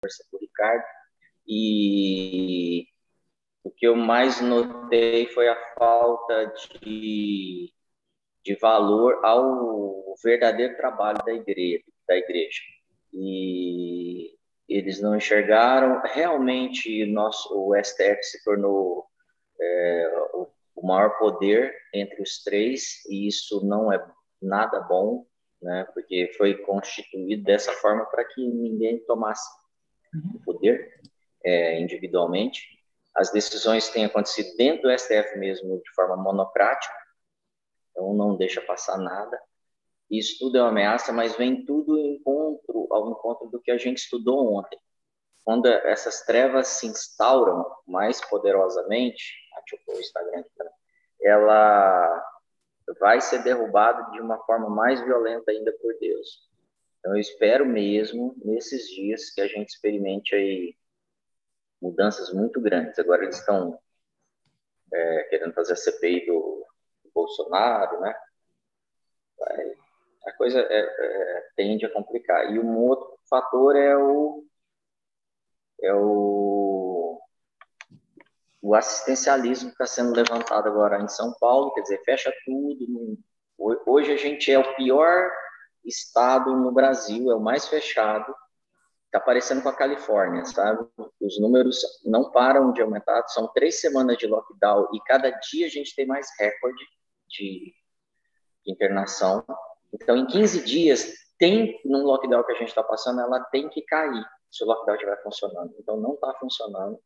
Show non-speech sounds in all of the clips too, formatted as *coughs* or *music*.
conversar com o Ricardo, e o que eu mais notei foi a falta de, de valor ao verdadeiro trabalho da igreja, da igreja. E eles não enxergaram realmente nosso o STF se tornou é, o, o maior poder entre os três e isso não é nada bom né porque foi constituído dessa forma para que ninguém tomasse. O poder é, individualmente as decisões têm acontecido dentro do STF mesmo de forma monocrática então não deixa passar nada isso tudo é uma ameaça, mas vem tudo encontro, ao encontro do que a gente estudou ontem. Quando essas trevas se instauram mais poderosamente, deixa eu o Instagram aqui, ela vai ser derrubada de uma forma mais violenta ainda por Deus. Então, eu espero mesmo, nesses dias, que a gente experimente aí mudanças muito grandes. Agora eles estão é, querendo fazer a CPI do, do Bolsonaro, né? Vai, a coisa é, é, tende a complicar. E um outro fator é o é o, o assistencialismo que está sendo levantado agora em São Paulo, quer dizer, fecha tudo. Hoje a gente é o pior estado no Brasil, é o mais fechado. Está parecendo com a Califórnia, sabe? Os números não param de aumentar. São três semanas de lockdown e cada dia a gente tem mais recorde de, de internação. Então, em 15 dias, tem, num lockdown que a gente está passando, ela tem que cair se o lockdown estiver funcionando. Então, não está funcionando.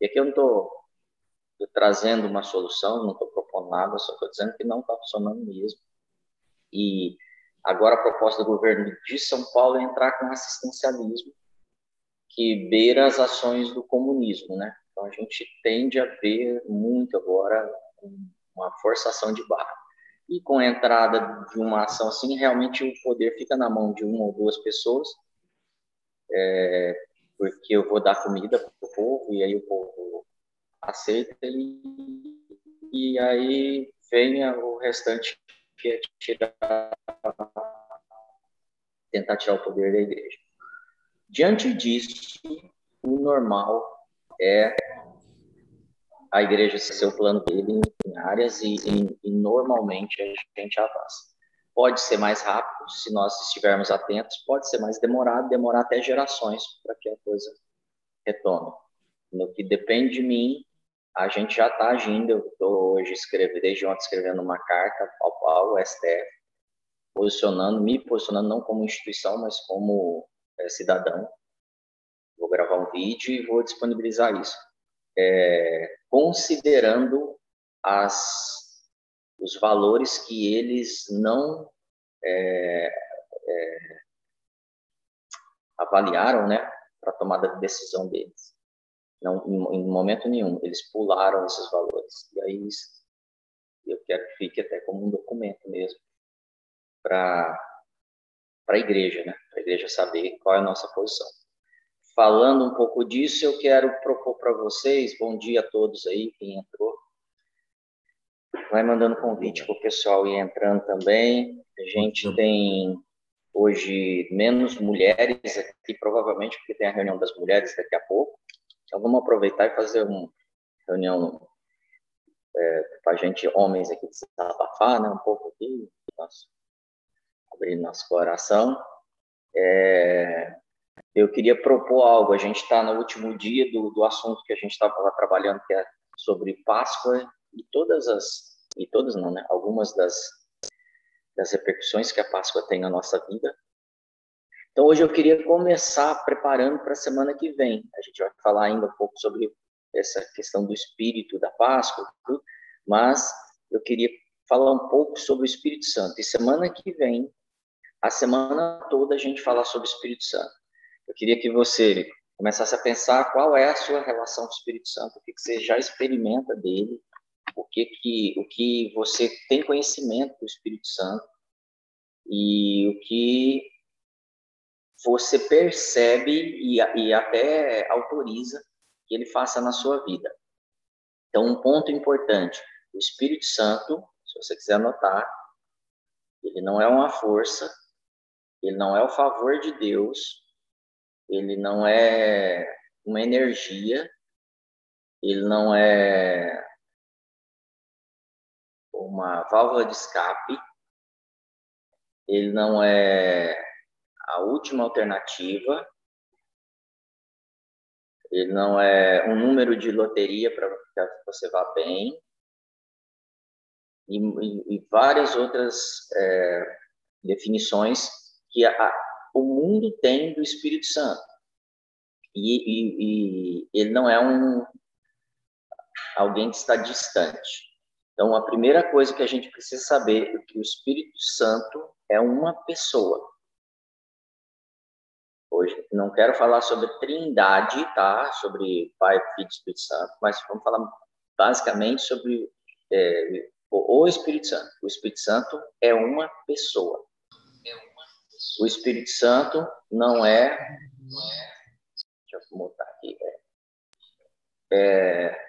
E aqui eu não estou trazendo uma solução, não estou propondo nada, só estou dizendo que não está funcionando mesmo. E agora a proposta do governo de São Paulo é entrar com assistencialismo, que beira as ações do comunismo, né? Então, a gente tende a ver muito agora uma forçação de barra. E com a entrada de uma ação assim, realmente o poder fica na mão de uma ou duas pessoas, é, porque eu vou dar comida para o povo, e aí o povo aceita, e, e aí venha o restante que é tirar, tentar tirar o poder da igreja. Diante disso, o normal é a igreja ser o plano dele em áreas e, e, e, normalmente a gente avança. Pode ser mais rápido se nós estivermos atentos, pode ser mais demorado, demorar até gerações para que a coisa retome. No que depende de mim, a gente já está agindo. Eu estou hoje escrevendo, desde ontem escrevendo uma carta ao, ao STF, posicionando, me posicionando não como instituição, mas como é, cidadão. Vou gravar um vídeo e vou disponibilizar isso é, considerando as, os valores que eles não é, é, avaliaram, né, para tomada de decisão deles. Não, em, em, momento nenhum eles pularam esses valores. E aí eu quero que fique até como um documento mesmo para para a igreja, né? Para a igreja saber qual é a nossa posição falando um pouco disso, eu quero propor para vocês, bom dia a todos aí, quem entrou. Vai mandando convite para o pessoal ir entrando também. A gente tem hoje menos mulheres aqui, provavelmente porque tem a reunião das mulheres daqui a pouco. Então vamos aproveitar e fazer uma reunião é, para a gente, homens aqui, desabafar né, um pouco aqui, nosso, abrir nosso coração. É, eu queria propor algo. A gente está no último dia do, do assunto que a gente estava trabalhando, que é sobre Páscoa e todas as e todas não, né? Algumas das das repercussões que a Páscoa tem na nossa vida. Então hoje eu queria começar preparando para a semana que vem. A gente vai falar ainda um pouco sobre essa questão do espírito da Páscoa, mas eu queria falar um pouco sobre o Espírito Santo. E semana que vem, a semana toda a gente falar sobre o Espírito Santo. Eu queria que você começasse a pensar qual é a sua relação com o Espírito Santo, o que, você já experimenta dele, o que, que, o que você tem conhecimento do Espírito Santo e o que você percebe e, e até autoriza que ele faça na sua vida. Então, um ponto importante: o Espírito Santo, se você quiser anotar, ele não é uma força, ele não é o favor de Deus, ele não é uma energia, ele não é uma válvula de escape, ele não é a última alternativa, ele não é um número de loteria para que você vá bem, e, e, e várias outras é, definições que a, o mundo tem do Espírito Santo. E, e, ele não é um alguém que está distante. Então, a primeira coisa que a gente precisa saber é que o Espírito Santo é uma pessoa. Não quero falar sobre Trindade, tá? Sobre Pai, Filho e Espírito Santo, mas vamos falar basicamente sobre é, o Espírito Santo. O Espírito Santo é uma pessoa. O Espírito Santo não é. Deixa eu botar aqui. É, é,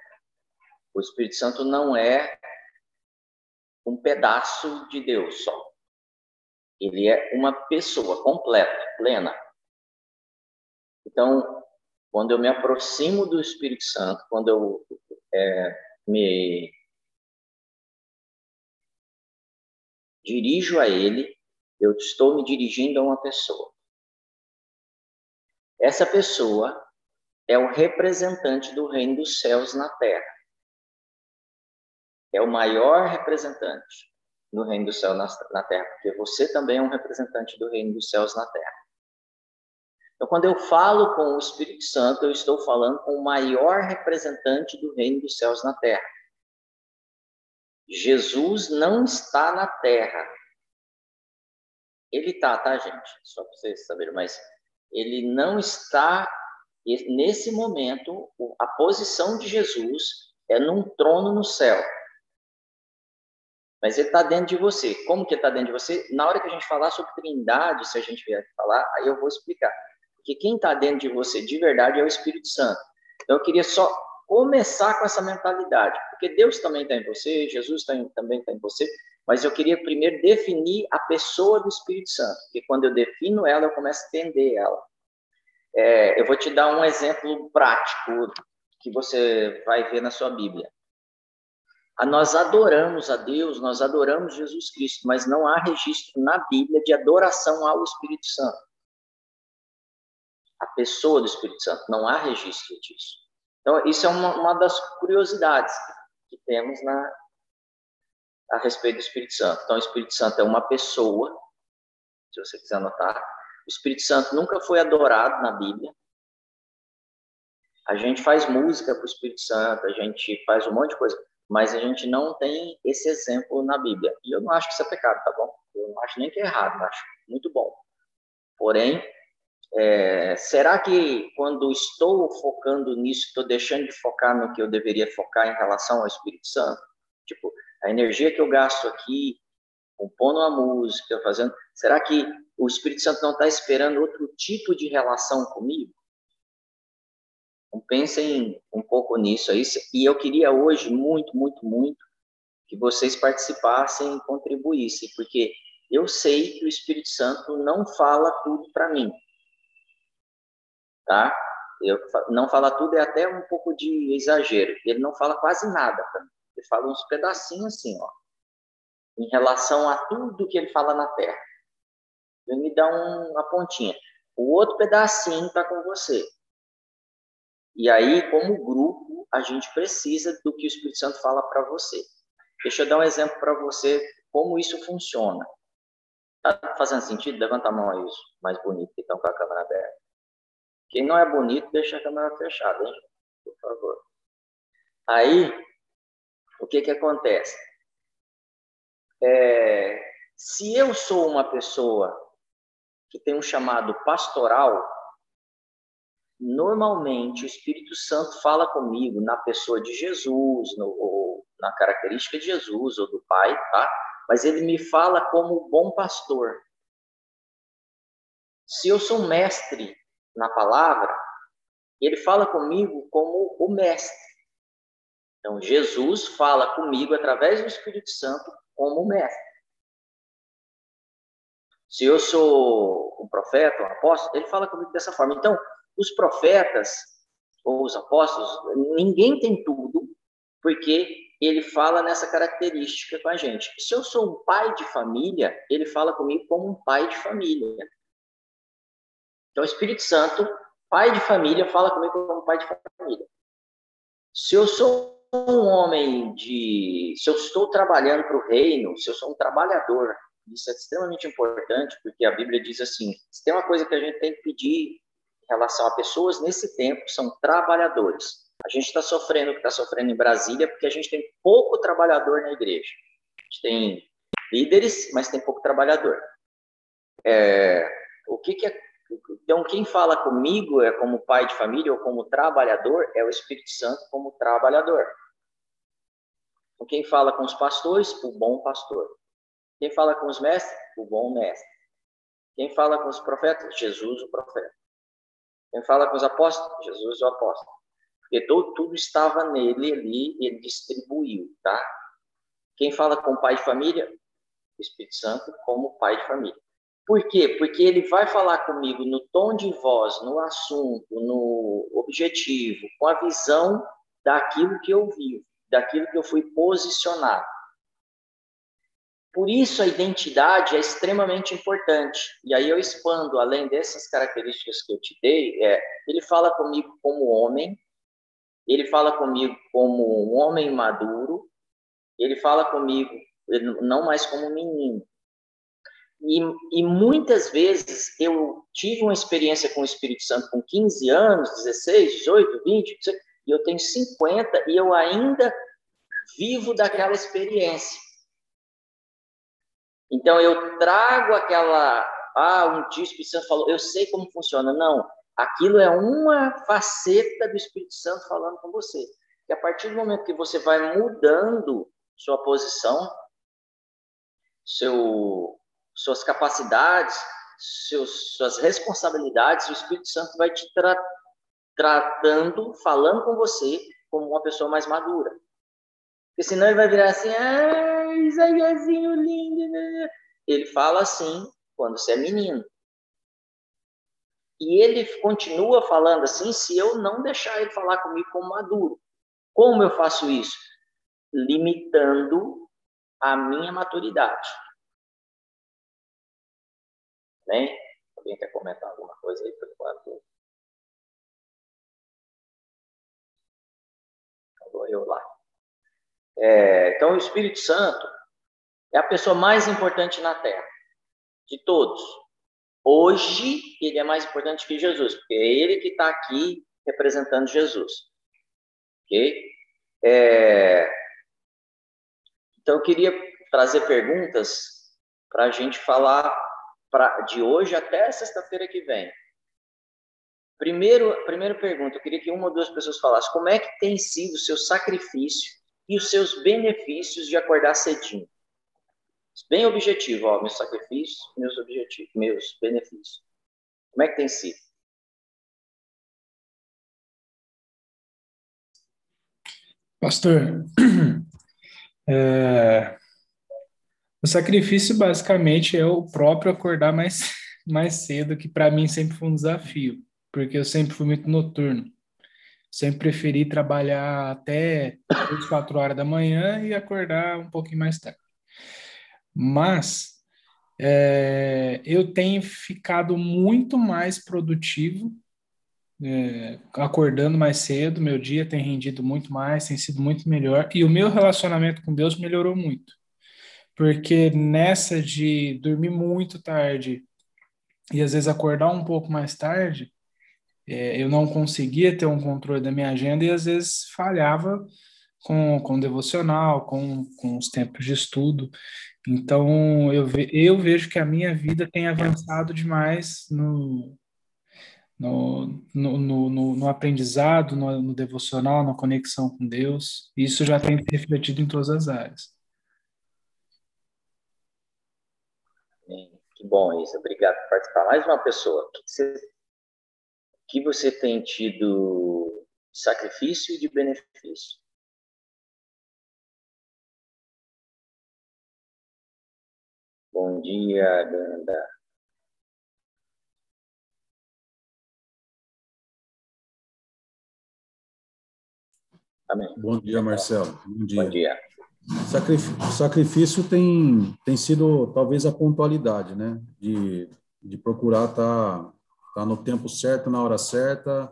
o Espírito Santo não é um pedaço de Deus só. Ele é uma pessoa completa, plena. Então, quando eu me aproximo do Espírito Santo, quando eu é, me dirijo a Ele, eu estou me dirigindo a uma pessoa. Essa pessoa é o representante do reino dos céus na terra. É o maior representante no reino dos céus na, terra, porque você também é um representante do reino dos céus na terra. Então, quando eu falo com o Espírito Santo, eu estou falando com o maior representante do reino dos céus na terra. Jesus não está na terra. Ele está, tá, gente? Só para vocês saberem, mas ele não está nesse momento. A posição de Jesus é num trono no céu. Mas ele está dentro de você. Como que ele está dentro de você? Na hora que a gente falar sobre trindade, se a gente vier falar, aí eu vou explicar. Porque quem está dentro de você de verdade é o Espírito Santo. Então eu queria só começar com essa mentalidade, porque Deus também está em você, Jesus tá em, também está em você, mas eu queria primeiro definir a pessoa do Espírito Santo, porque quando eu defino ela, eu começo a entender ela. É, eu vou te dar um exemplo prático que você vai ver na sua Bíblia. Ah, nós adoramos a Deus, nós adoramos Jesus Cristo, mas não há registro na Bíblia de adoração ao Espírito Santo. A pessoa do Espírito Santo, não há registro disso. Então, isso é uma, uma das curiosidades que temos na, a respeito do Espírito Santo. Então, o Espírito Santo é uma pessoa, se você quiser anotar. O Espírito Santo nunca foi adorado na Bíblia. A gente faz música para o Espírito Santo, a gente faz um monte de coisa, mas a gente não tem esse exemplo na Bíblia. E eu não acho que isso é pecado, tá bom? Eu não acho nem que é errado, acho muito bom. Porém, é, será que quando estou focando nisso, estou deixando de focar no que eu deveria focar em relação ao Espírito Santo? Tipo, a energia que eu gasto aqui, compondo uma música, fazendo. Será que o Espírito Santo não está esperando outro tipo de relação comigo? Então, pensem um pouco nisso aí. E eu queria hoje, muito, muito, muito, que vocês participassem e contribuíssem, porque eu sei que o Espírito Santo não fala tudo para mim tá? Eu, não fala tudo é até um pouco de exagero. Ele não fala quase nada para mim. Ele fala uns pedacinhos assim, ó, em relação a tudo que ele fala na Terra. Ele me dá um, uma pontinha. O outro pedacinho está com você. E aí, como grupo, a gente precisa do que o Espírito Santo fala para você. Deixa eu dar um exemplo para você como isso funciona. Tá fazendo sentido? Levanta a mão aí, mais bonito que estão com a câmera aberta. Quem não é bonito, deixa a câmera fechada, hein? Por favor. Aí, o que que acontece? É, se eu sou uma pessoa que tem um chamado pastoral, normalmente o Espírito Santo fala comigo na pessoa de Jesus, no, ou na característica de Jesus ou do Pai, tá? Mas ele me fala como bom pastor. Se eu sou mestre na palavra, ele fala comigo como o mestre. Então, Jesus fala comigo através do Espírito Santo como o mestre. Se eu sou um profeta, um apóstolo, ele fala comigo dessa forma. Então, os profetas ou os apóstolos, ninguém tem tudo, porque ele fala nessa característica com a gente. Se eu sou um pai de família, ele fala comigo como um pai de família. Então, o Espírito Santo, pai de família, fala comigo como pai de família. Se eu sou um homem de. Se eu estou trabalhando para o reino, se eu sou um trabalhador, isso é extremamente importante, porque a Bíblia diz assim: se tem uma coisa que a gente tem que pedir em relação a pessoas nesse tempo, são trabalhadores. A gente está sofrendo o que está sofrendo em Brasília, porque a gente tem pouco trabalhador na igreja. A gente tem líderes, mas tem pouco trabalhador. É, o que, que é então, quem fala comigo é como pai de família ou como trabalhador é o Espírito Santo como trabalhador. Então, quem fala com os pastores, o bom pastor. Quem fala com os mestres, o bom mestre. Quem fala com os profetas, Jesus, o profeta. Quem fala com os apóstolos, Jesus, o apóstolo. Porque tudo, tudo estava nele ali, ele distribuiu, tá? Quem fala com o pai de família, o Espírito Santo como pai de família. Por quê? Porque ele vai falar comigo no tom de voz, no assunto, no objetivo, com a visão daquilo que eu vivo, daquilo que eu fui posicionado. Por isso a identidade é extremamente importante. E aí eu expando, além dessas características que eu te dei, é, ele fala comigo como homem, ele fala comigo como um homem maduro, ele fala comigo não mais como menino. E, e, muitas vezes eu tive uma experiência com o Espírito Santo com 15 anos, 16, 18, 20, e eu tenho 50 e eu ainda vivo daquela experiência. Então eu trago aquela, ah, um dia o Espírito Santo falou, eu sei como funciona. Não, aquilo é uma faceta do Espírito Santo falando com você. Que a partir do momento que você vai mudando sua posição, seu suas capacidades, seus, suas responsabilidades, o Espírito Santo vai te tra tratando, falando com você como uma pessoa mais madura. Porque senão ele vai virar assim, ai, Isaíasinho lindo. Né. Ele fala assim quando você é menino. E ele continua falando assim se eu não deixar ele falar comigo como maduro. Como eu faço isso? Limitando a minha maturidade. Alguém quer comentar alguma coisa aí por enquanto? Falou eu lá. É, então, o Espírito Santo é a pessoa mais importante na Terra, de todos. Hoje, ele é mais importante que Jesus, porque é ele que está aqui representando Jesus. Ok? É, então, eu queria trazer perguntas para a gente falar pra, de hoje até sexta-feira que vem. Primeiro, primeira pergunta, eu queria que uma ou duas pessoas falassem como é que tem sido o seu sacrifício e os seus benefícios de acordar cedinho. Bem objetivo, ó, meus sacrifícios, meus objetivos, meus benefícios. Como é que tem sido? Pastor, *clears throat* é, o sacrifício basicamente é o próprio acordar mais, *laughs* mais cedo, que para mim sempre foi um desafio, porque eu sempre fui muito noturno. Sempre preferi trabalhar até 3, 4 horas da manhã e acordar um pouquinho mais tarde. Mas é, eu tenho ficado muito mais produtivo, é, acordando mais cedo, meu dia tem rendido muito mais, tem sido muito melhor, e o meu relacionamento com Deus melhorou muito porque nessa de dormir muito tarde e às vezes acordar um pouco mais tarde, é, eu não conseguia ter um controle da minha agenda e às vezes falhava com, com devocional, com, com os tempos de estudo. Então, eu, ve, eu vejo que a minha vida tem avançado demais no, no, no, no, no aprendizado, no, no, devocional, na conexão com Deus. Isso já tem refletido em todas as áreas. Que bom, Isa. Obrigado por participar. Mais uma pessoa. O que você, que você tem tido de sacrifício e de benefício? Bom dia, Ganda. Amém. Bom dia, Marcelo. Bom dia. Bom dia. Sacrifício, sacrifício tem, tem sido talvez a pontualidade, né? De, de procurar estar tá, tá no tempo certo, na hora certa,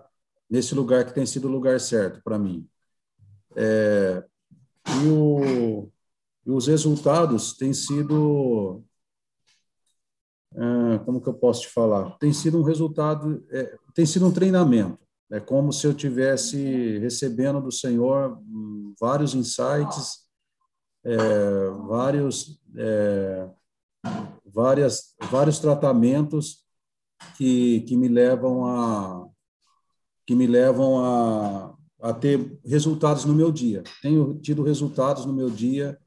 nesse lugar que tem sido o lugar certo para mim. É, e, o, e os resultados têm sido ah, como que eu posso te falar? Tem sido um resultado, é, tem sido um treinamento. É como se eu tivesse recebendo do Senhor hum, vários insights, é, vários, é, várias, vários tratamentos que, que me levam a que me levam a, a ter resultados no meu dia. Tenho tido resultados no meu dia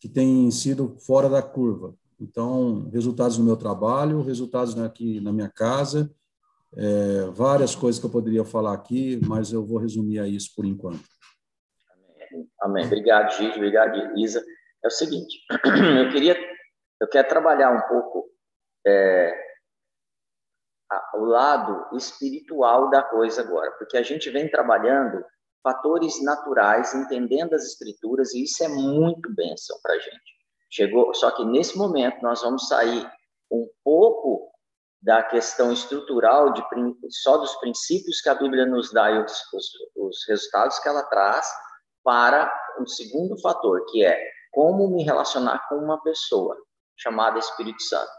que têm sido fora da curva. Então, resultados no meu trabalho, resultados aqui na minha casa, é, várias coisas que eu poderia falar aqui, mas eu vou resumir a isso por enquanto. Amém. Obrigado, Gigi. Obrigado, Isa. É o seguinte, *clears throat* eu queria, eu quero trabalhar um pouco é, o lado espiritual da coisa agora, porque a gente vem trabalhando fatores naturais, entendendo as escrituras, e isso é muito bênção para a gente. Chegou, só que nesse momento nós vamos sair um pouco da questão estrutural de só dos princípios que a Bíblia nos dá e os, os, os resultados que ela traz para um segundo fator, que é como me relacionar com uma pessoa chamada Espírito Santo.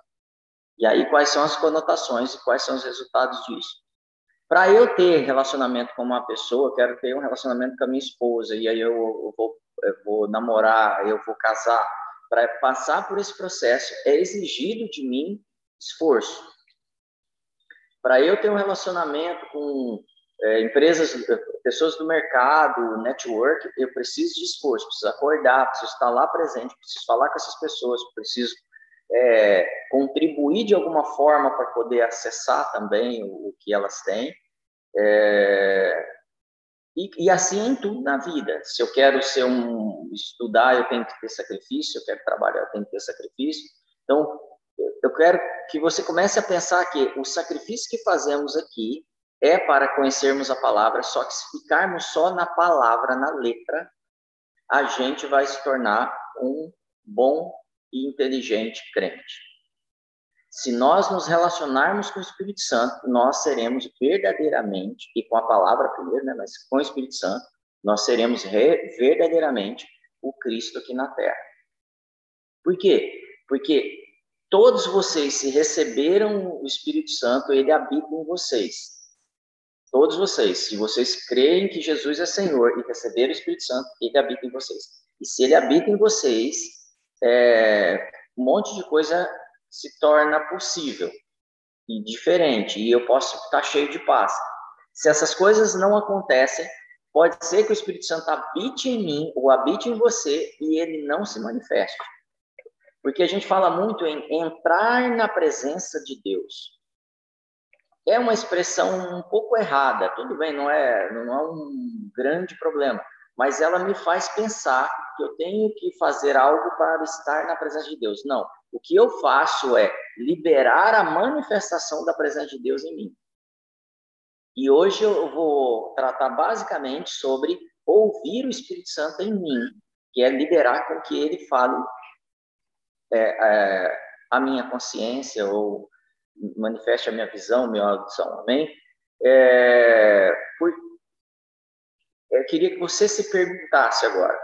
E aí quais são as conotações e quais são os resultados disso? Para eu ter relacionamento com uma pessoa, eu quero ter um relacionamento com a minha esposa, e aí eu vou, eu vou namorar, eu vou casar, para passar por esse processo, é exigido de mim esforço. Para eu ter um relacionamento com é, empresas, pessoas do mercado, network, eu preciso esforço, preciso acordar, preciso estar lá presente, preciso falar com essas pessoas, preciso é, contribuir de alguma forma para poder acessar também o, o que elas têm. É, e, e, assim em tudo na vida. Se eu quero ser um estudar, eu tenho que ter sacrifício. Se eu quero trabalhar, eu tenho que ter sacrifício. Então, eu quero que você comece a pensar que o sacrifício que fazemos aqui é para conhecermos a palavra. Só que se ficarmos só na palavra, na letra, a gente vai se tornar um bom e inteligente crente. Se nós nos relacionarmos com o Espírito Santo, nós seremos verdadeiramente, e com a palavra primeiro, né, mas com o Espírito Santo, nós seremos verdadeiramente o Cristo aqui na terra. Por quê? Porque todos vocês, se receberam o Espírito Santo, ele habita em vocês. Todos vocês, se vocês creem que Jesus é Senhor e receberam o Espírito Santo, ele habita em vocês. E se ele habita em vocês, é, um monte de coisa se torna possível e diferente, e eu posso estar cheio de paz. Se essas coisas não acontecem, pode ser que o Espírito Santo habite em mim ou habite em você e ele não se manifeste. Porque a gente fala muito em entrar na presença de Deus. É uma expressão um pouco errada, tudo bem, não é, não é um grande problema, mas ela me faz pensar que eu tenho que fazer algo para estar na presença de Deus. Não, o que eu faço é liberar a manifestação da presença de Deus em mim. E hoje eu vou tratar basicamente sobre ouvir o Espírito Santo em mim, que é liberar com que ele fale é, é, a minha consciência ou manifeste a minha visão, minha audição, amém? É, por, eu queria que você se perguntasse agora,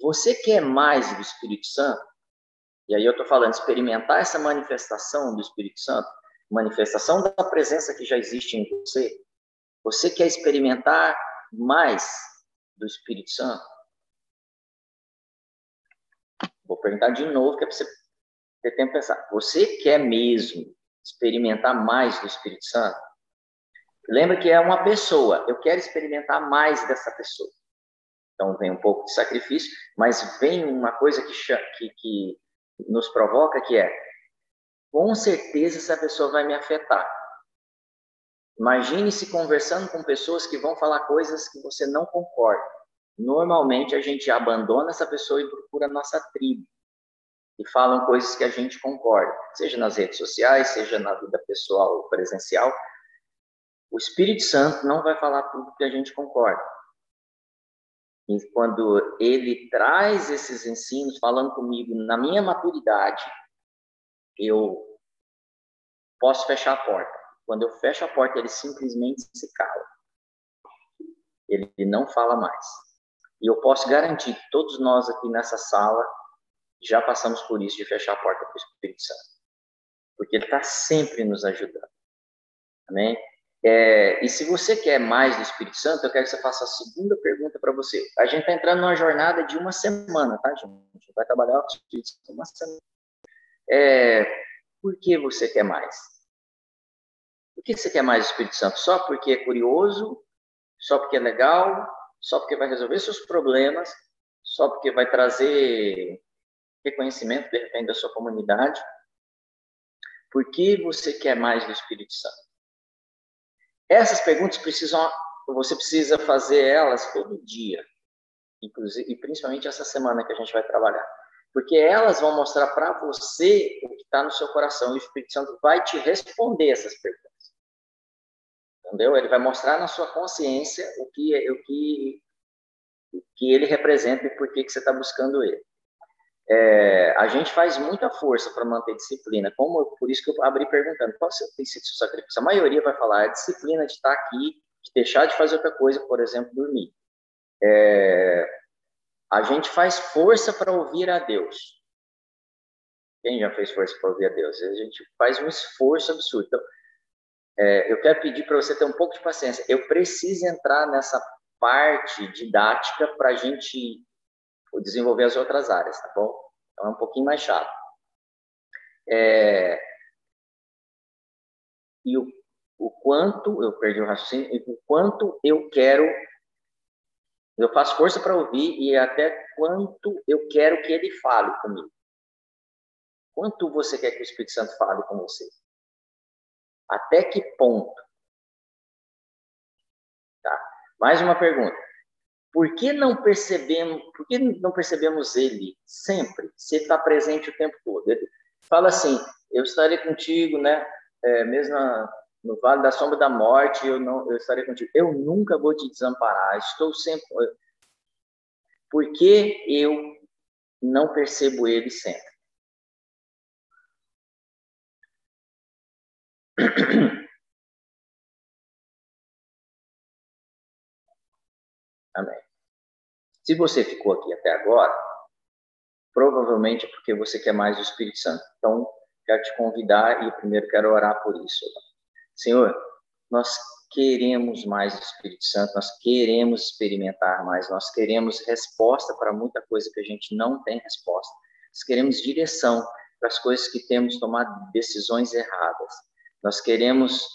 você quer mais do Espírito Santo? E aí eu estou falando experimentar essa manifestação do Espírito Santo, manifestação da presença que já existe em você. Você quer experimentar mais do Espírito Santo? Vou perguntar de novo, que é para você ter tempo de pensar. Você quer mesmo experimentar mais do Espírito Santo? Lembra que é uma pessoa. Eu quero experimentar mais dessa pessoa. Então vem um pouco de sacrifício, mas vem uma coisa que, que, que nos provoca, que é, com certeza essa pessoa vai me afetar. Imagine-se conversando com pessoas que vão falar coisas que você não concorda. Normalmente a gente abandona essa pessoa e procura a nossa tribo. E falam coisas que a gente concorda, seja nas redes sociais, seja na vida pessoal ou presencial. O Espírito Santo não vai falar tudo que a gente concorda. E quando ele traz esses ensinos falando comigo na minha maturidade, eu posso fechar a porta. Quando eu fecho a porta, ele simplesmente se cala. Ele não fala mais. E eu posso garantir que todos nós aqui nessa sala já passamos por isso de fechar a porta para o Espírito Santo. Porque ele está sempre nos ajudando. Amém? É, e se você quer mais do Espírito Santo, eu quero que você faça a segunda pergunta para você. A gente está entrando numa jornada de uma semana, tá, gente? A gente vai trabalhar com o Espírito Santo uma semana. É, por que você quer mais? Por que você quer mais do Espírito Santo? Só porque é curioso? Só porque é legal? Só porque vai resolver seus problemas? Só porque vai trazer reconhecimento, de repente, da sua comunidade? Por que você quer mais do Espírito Santo? Essas perguntas precisam, você precisa fazer elas todo dia, inclusive, e principalmente essa semana que a gente vai trabalhar, porque elas vão mostrar para você o que está no seu coração e o Espírito Santo vai te responder essas perguntas. Entendeu? Ele vai mostrar na sua consciência o que, o que, o que ele representa e por que, que você está buscando ele é, a gente faz muita força para manter disciplina, como por isso que eu abri perguntando qual tem sido seu sacrifício. A maioria vai falar a é disciplina de estar aqui, de deixar de fazer outra coisa, por exemplo, dormir. É, a gente faz força para ouvir a Deus. Quem já fez força para ouvir a Deus? A gente faz um esforço absurdo. Então, é, eu quero pedir para você ter um pouco de paciência. Eu preciso entrar nessa parte didática para a gente desenvolver as outras áreas, tá bom? Então é um pouquinho mais chato. É... E o, o quanto, eu perdi o raciocínio, o quanto eu quero, eu faço força para ouvir e até quanto eu quero que ele fale comigo. Quanto você quer que o Espírito Santo fale com você? Até que ponto? Tá. Mais uma pergunta. Por que não percebemos, por que não percebemos ele sempre, se ele está presente o tempo todo? Ele fala assim: eu estarei contigo, né? É, mesmo na, no vale da sombra da morte, eu não, eu estarei contigo. Eu nunca vou te desamparar. Estou sempre. Por que eu não percebo ele sempre? Amém. Se você ficou aqui até agora, provavelmente é porque você quer mais o Espírito Santo. Então, quero te convidar e primeiro quero orar por isso. Senhor, nós queremos mais do Espírito Santo, nós queremos experimentar mais, nós queremos resposta para muita coisa que a gente não tem resposta. Nós queremos direção para as coisas que temos tomado decisões erradas. Nós queremos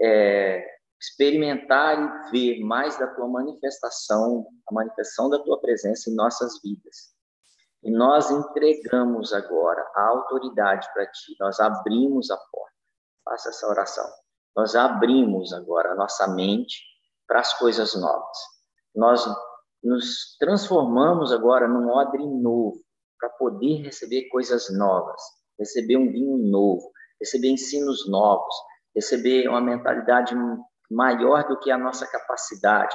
é, experimentar e ver mais da tua manifestação, a manifestação da tua presença em nossas vidas. E nós entregamos agora a autoridade para ti, nós abrimos a porta. Faça essa oração. Nós abrimos agora a nossa mente para as coisas novas. Nós nos transformamos agora num odre novo, para poder receber coisas novas, receber um vinho novo, receber ensinos novos, receber uma mentalidade maior do que a nossa capacidade.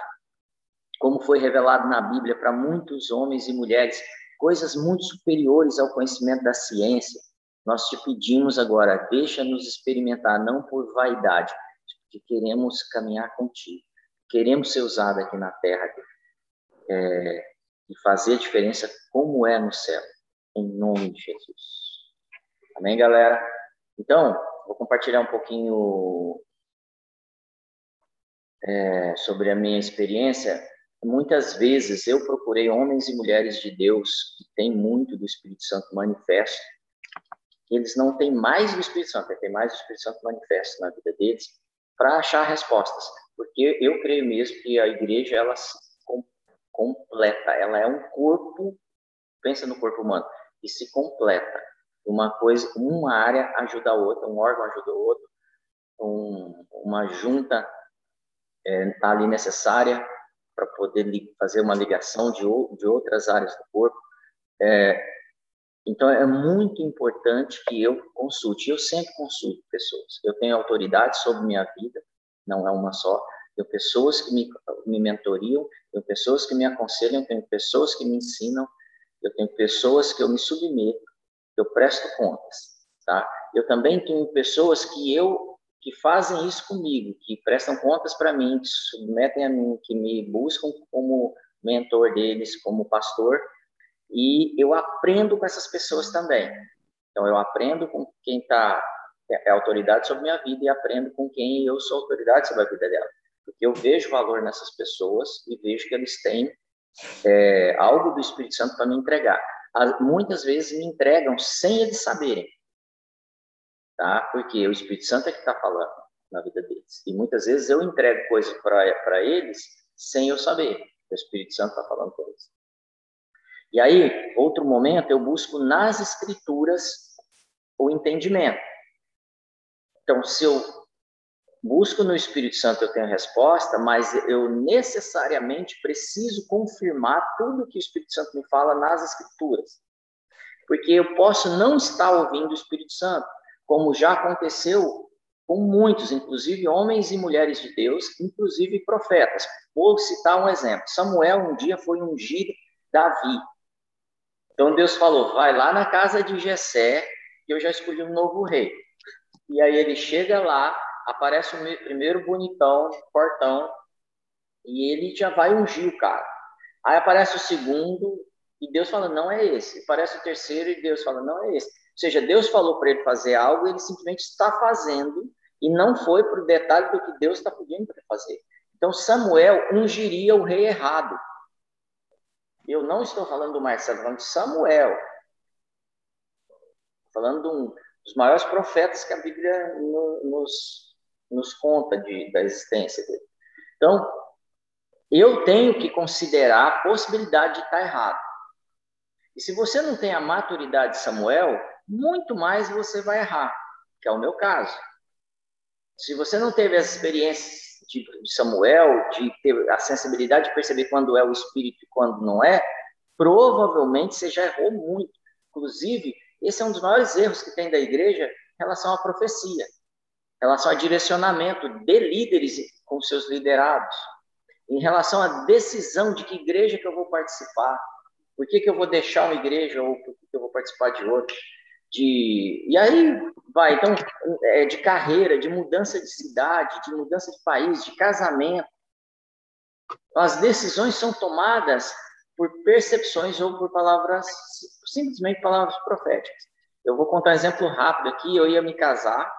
Como foi revelado na Bíblia para muitos homens e mulheres, coisas muito superiores ao conhecimento da ciência. Nós te pedimos agora, deixa-nos experimentar, não por vaidade, porque queremos caminhar contigo. Queremos ser usados aqui na terra é, e fazer a diferença como é no céu, em nome de Jesus. Amém, galera? Então, vou compartilhar um pouquinho é, sobre a minha experiência, muitas vezes eu procurei homens e mulheres de Deus que têm muito do Espírito Santo manifesto. Eles não têm mais do Espírito Santo, têm mais do Espírito Santo manifesto na vida deles, para achar respostas. Porque eu creio mesmo que a igreja, ela se completa, ela é um corpo, pensa no corpo humano, e se completa. Uma coisa, uma área ajuda a outra, um órgão ajuda o outro, um, uma junta é, tá ali necessária para poder fazer uma ligação de, de outras áreas do corpo. É, então, é muito importante que eu consulte. Eu sempre consulto pessoas. Eu tenho autoridade sobre minha vida, não é uma só. tenho pessoas que me, me mentoriam, tenho pessoas que me aconselham, tenho pessoas que me ensinam, eu tenho pessoas que eu me submeto, eu presto contas, tá? Eu também tenho pessoas que eu que fazem isso comigo, que prestam contas para mim, que submetem a mim, que me buscam como mentor deles, como pastor, e eu aprendo com essas pessoas também. Então eu aprendo com quem está é autoridade sobre minha vida e aprendo com quem eu sou autoridade sobre a vida dela. Porque eu vejo valor nessas pessoas e vejo que eles têm é, algo do Espírito Santo para me entregar. Muitas vezes me entregam sem eles saberem, tá? Porque o Espírito Santo é que está falando na vida deles. E muitas vezes eu entrego coisas para eles sem eu saber. O Espírito Santo está falando com eles. E aí, outro momento, eu busco nas Escrituras o entendimento. Então, se eu busco no Espírito Santo, eu tenho resposta, mas eu necessariamente preciso confirmar tudo que o Espírito Santo me fala nas Escrituras. Porque eu posso não estar ouvindo o Espírito Santo, como já aconteceu com muitos, inclusive homens e mulheres de Deus, inclusive profetas. Vou citar um exemplo. Samuel um dia foi ungir Davi. Então Deus falou: vai lá na casa de Jessé, que eu já escolhi um novo rei. E aí ele chega lá, aparece o primeiro bonitão, portão, e ele já vai ungir o cara. Aí aparece o segundo, e Deus fala, não é esse. Aparece o terceiro, e Deus fala, não é esse. Seja, Deus falou para ele fazer algo, ele simplesmente está fazendo, e não foi para o detalhe do que Deus está pedindo para fazer. Então, Samuel ungiria o rei errado. Eu não estou falando do Marcelo, falando de Samuel. Falando de um, os maiores profetas que a Bíblia nos, nos conta de, da existência dele. Então, eu tenho que considerar a possibilidade de estar errado. E se você não tem a maturidade de Samuel, muito mais você vai errar, que é o meu caso. Se você não teve as experiências de, Samuel, de ter a sensibilidade de perceber quando é o espírito e quando não é, provavelmente você já errou muito. Inclusive, esse é um dos maiores erros que tem da igreja em relação à profecia, em relação a direcionamento de líderes com seus liderados, em relação à decisão de que igreja que eu vou participar, por que, que eu vou deixar uma igreja ou por que, que eu vou participar de outra. De... E aí vai, então, é, de carreira, de mudança de cidade, de mudança de país, de casamento. As decisões são tomadas por percepções ou por palavras, simplesmente palavras proféticas. Eu vou contar um exemplo rápido aqui. Eu ia me casar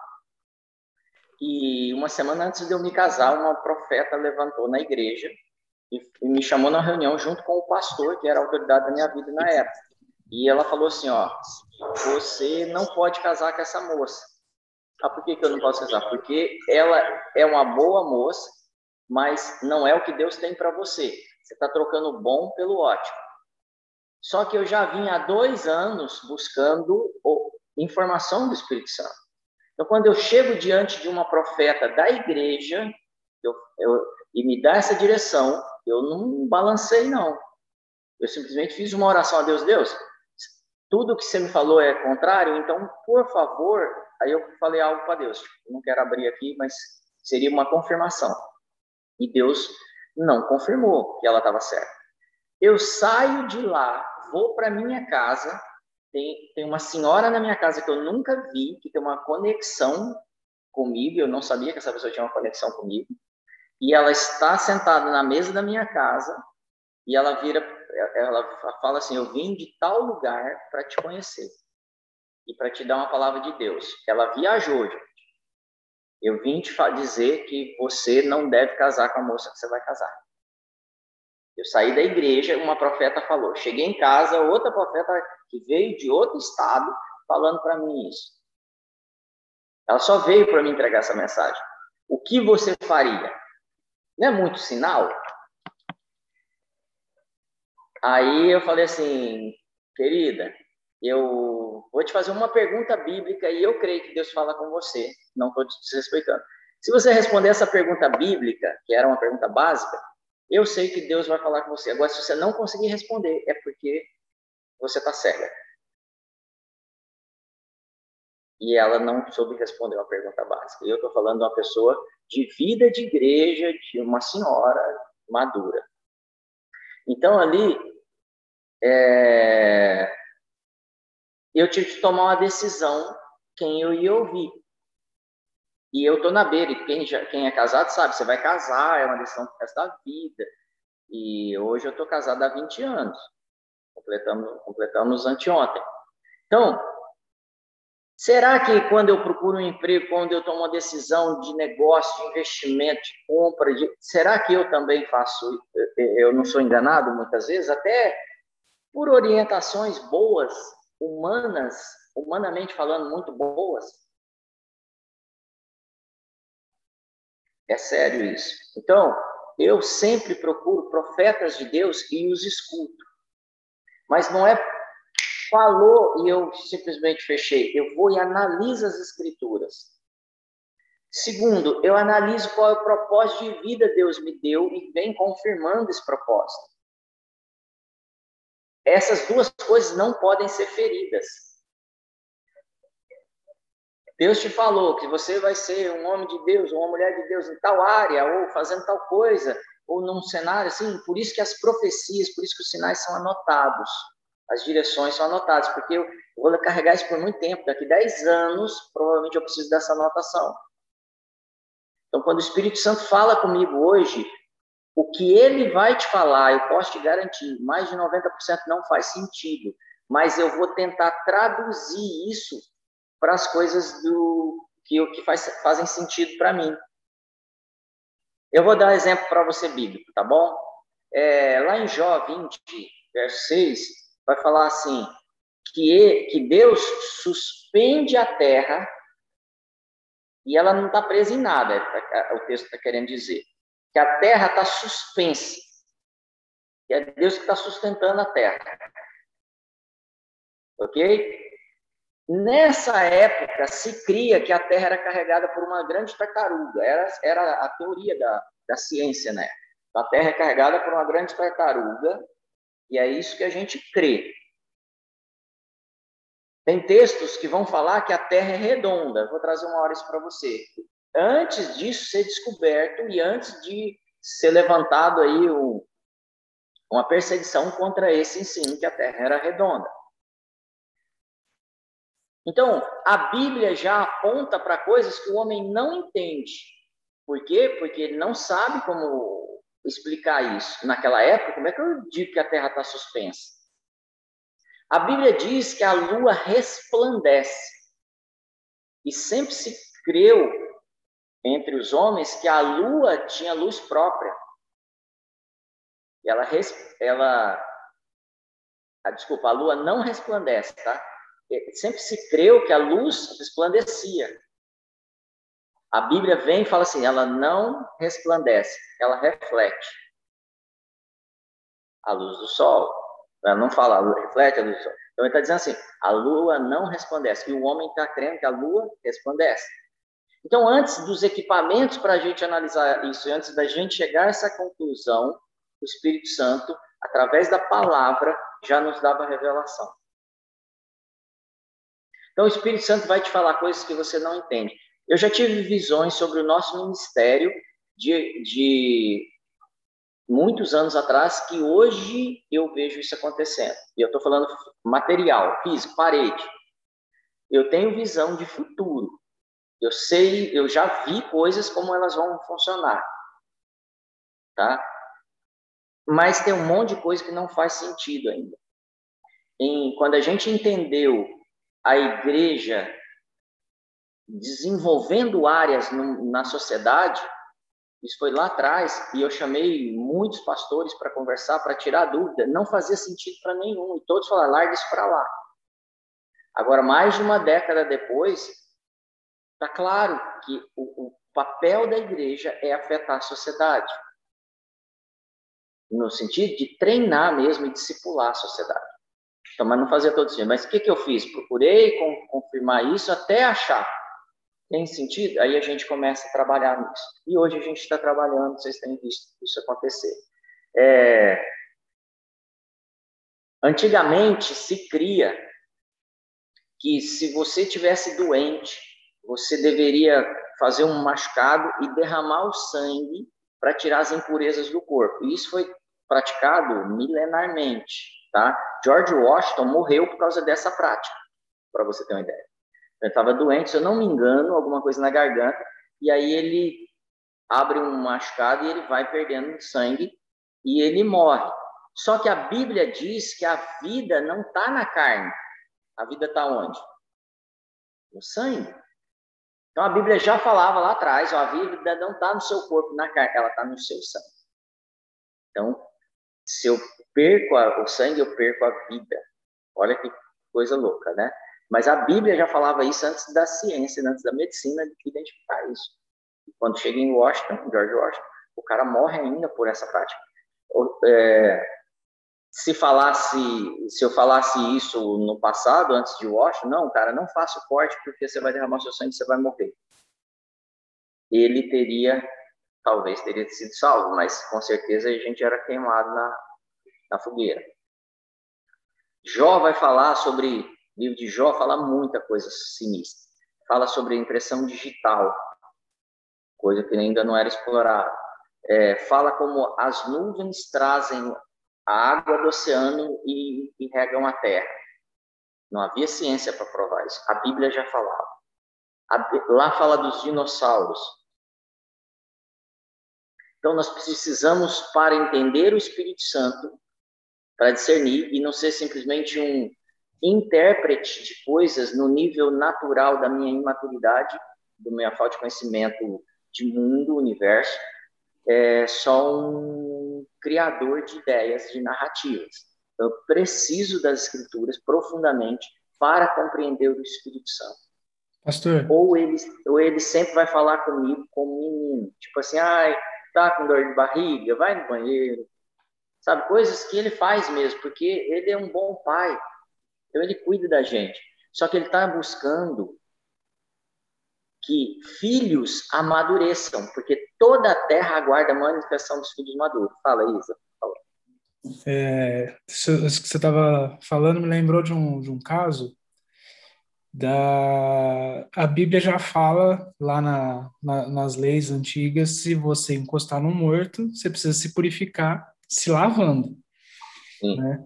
e uma semana antes de eu me casar, uma profeta levantou na igreja e, me chamou na reunião junto com o pastor, que era a autoridade da minha vida na época. E ela falou assim, ó, você não pode casar com essa moça. Ah, por que, que eu não posso casar? Porque ela é uma boa moça, mas não é o que Deus tem para você. Você está trocando o bom pelo ótimo. Só que eu já vim há dois anos buscando informação do Espírito Santo. Então, quando eu chego diante de uma profeta da igreja eu, eu, e me dá essa direção, eu não balancei, não. Eu simplesmente fiz uma oração a Deus. Deus, tudo que você me falou é contrário, então, por favor, aí eu falei algo para Deus. Tipo, não quero abrir aqui, mas seria uma confirmação. E Deus não confirmou que ela estava certa. Eu saio de lá, vou para minha casa, tem, tem uma senhora na minha casa que eu nunca vi, que tem uma conexão comigo, eu não sabia que essa pessoa tinha uma conexão comigo, e ela está sentada na mesa da minha casa, e ela vira, ela fala assim: Eu vim de tal lugar para te conhecer e para te dar uma palavra de Deus. Ela viajou, gente. Eu vim te dizer que você não deve casar com a moça que você vai casar. Eu saí da igreja, uma profeta falou. Cheguei em casa, outra profeta que veio de outro estado falando para mim isso. Ela só veio para me entregar essa mensagem. O que você faria? Não é muito sinal? Aí eu falei assim, querida, eu vou te fazer uma pergunta bíblica e eu creio que Deus fala com você, não estou te desrespeitando. Se você responder essa pergunta bíblica, que era uma pergunta básica, eu sei que Deus vai falar com você. Agora, se você não conseguir responder, é porque você está cega. e ela não soube responder uma pergunta básica. Eu estou falando de uma pessoa de vida de igreja, de uma senhora madura. Então, ali, é... eu tive que tomar uma decisão quem eu ia ouvir. E eu estou na beira, quem, já, quem é casado sabe, você vai casar, é uma decisão pro resto da vida. E hoje eu estou casado há 20 anos. Completamos, completamos anteontem. Então, será que quando eu procuro um emprego, quando eu tomo uma decisão de negócio, de investimento, de compra, de, será que eu também faço? Eu não sou enganado muitas vezes, até por orientações boas, humanas, humanamente falando, muito boas. É sério isso. Então, eu sempre procuro profetas de Deus e os escuto. Mas não é falou e eu simplesmente fechei. Eu vou e analiso as escrituras. Segundo, eu analiso qual é o propósito de vida Deus me deu e vem confirmando esse propósito. Essas duas coisas não podem ser feridas. Deus te falou que você vai ser um homem de Deus, uma mulher de Deus em tal área, ou fazendo tal coisa, ou num cenário assim. Por isso que as profecias, por isso que os sinais são anotados, as direções são anotadas, porque eu vou carregar isso por muito tempo. Daqui 10 anos, provavelmente eu preciso dessa anotação. Então, quando o Espírito Santo fala comigo hoje, o que ele vai te falar, eu posso te garantir, mais de 90% não faz sentido, mas eu vou tentar traduzir isso para as coisas do que, que faz, fazem sentido para mim. Eu vou dar um exemplo para você bíblico, tá bom? É, lá em Jó 20, verso 6, vai falar assim, que, que Deus suspende a terra e ela não está presa em nada, é, é, o texto está querendo dizer. Que a terra está suspensa. Que é Deus que está sustentando a terra. Ok? Nessa época, se cria que a Terra era carregada por uma grande tartaruga. Era, era a teoria da, da ciência, né? A Terra é carregada por uma grande tartaruga, e é isso que a gente crê. Tem textos que vão falar que a Terra é redonda. Vou trazer uma hora isso para você. Antes disso ser descoberto e antes de ser levantado aí o, uma perseguição contra esse ensino que a Terra era redonda. Então, a Bíblia já aponta para coisas que o homem não entende. Por quê? Porque ele não sabe como explicar isso. Naquela época, como é que eu digo que a Terra está suspensa? A Bíblia diz que a lua resplandece. E sempre se creu entre os homens que a lua tinha luz própria. E ela, ela ah, desculpa, a lua não resplandece, tá? sempre se creu que a luz resplandecia. A Bíblia vem e fala assim: ela não resplandece, ela reflete a luz do sol. Ela não fala, a lua reflete a luz do sol. Então ele está dizendo assim: a lua não resplandece. E o homem está crendo que a lua resplandece. Então, antes dos equipamentos para a gente analisar isso, antes da gente chegar a essa conclusão, o Espírito Santo, através da palavra, já nos dava revelação. Então, o Espírito Santo vai te falar coisas que você não entende. Eu já tive visões sobre o nosso ministério de, de muitos anos atrás que hoje eu vejo isso acontecendo. E eu estou falando material, físico, parede. Eu tenho visão de futuro. Eu sei, eu já vi coisas como elas vão funcionar. Tá? Mas tem um monte de coisa que não faz sentido ainda. Em, quando a gente entendeu a igreja desenvolvendo áreas no, na sociedade, isso foi lá atrás, e eu chamei muitos pastores para conversar, para tirar dúvida, não fazia sentido para nenhum, e todos falaram, larga isso para lá. Agora, mais de uma década depois, está claro que o, o papel da igreja é afetar a sociedade, no sentido de treinar mesmo e discipular a sociedade. Então, mas não fazia todo sentido. Mas o que, que eu fiz? Procurei confirmar isso até achar. Tem sentido? Aí a gente começa a trabalhar nisso. E hoje a gente está trabalhando, vocês têm visto isso acontecer. É... Antigamente se cria que se você tivesse doente, você deveria fazer um machucado e derramar o sangue para tirar as impurezas do corpo. E isso foi praticado milenarmente, tá? George Washington morreu por causa dessa prática, para você ter uma ideia. Ele estava doente, se eu não me engano, alguma coisa na garganta, e aí ele abre um machucado e ele vai perdendo sangue e ele morre. Só que a Bíblia diz que a vida não está na carne. A vida está onde? No sangue. Então a Bíblia já falava lá atrás, ó, a vida não está no seu corpo, na carne, ela está no seu sangue. Então, se eu perco a, o sangue, eu perco a vida. Olha que coisa louca, né? Mas a Bíblia já falava isso antes da ciência, antes da medicina, de identificar isso. Quando chega em Washington, George Washington, o cara morre ainda por essa prática. É, se falasse, se eu falasse isso no passado, antes de Washington, não, cara, não faça o corte porque você vai derramar seu sangue, você vai morrer. Ele teria, talvez teria sido salvo, mas com certeza a gente era queimado na, na fogueira. Jó vai falar sobre, livro de Jó fala muita coisa sinistra. Fala sobre impressão digital, coisa que ainda não era explorada. É, fala como as nuvens trazem a água do oceano e, e regam a terra. Não havia ciência para provar isso. A Bíblia já falava. Lá fala dos dinossauros. Então, nós precisamos, para entender o Espírito Santo, para discernir e não ser simplesmente um intérprete de coisas no nível natural da minha imaturidade, do minha falta de conhecimento de mundo, universo, é só um criador de ideias, de narrativas. Eu preciso das escrituras profundamente para compreender o Espírito Santo. Pastor. Ou ele, ou ele sempre vai falar comigo como menino, tipo assim, ai, tá com dor de barriga, vai no banheiro. Sabe, coisas que ele faz mesmo, porque ele é um bom pai. Então ele cuida da gente. Só que ele está buscando que filhos amadureçam, porque toda a terra aguarda a manifestação dos filhos maduros. Fala, Isa. Fala. É, isso, que você estava falando me lembrou de um, de um caso da a Bíblia já fala lá na, na, nas leis antigas se você encostar no morto você precisa se purificar se lavando né?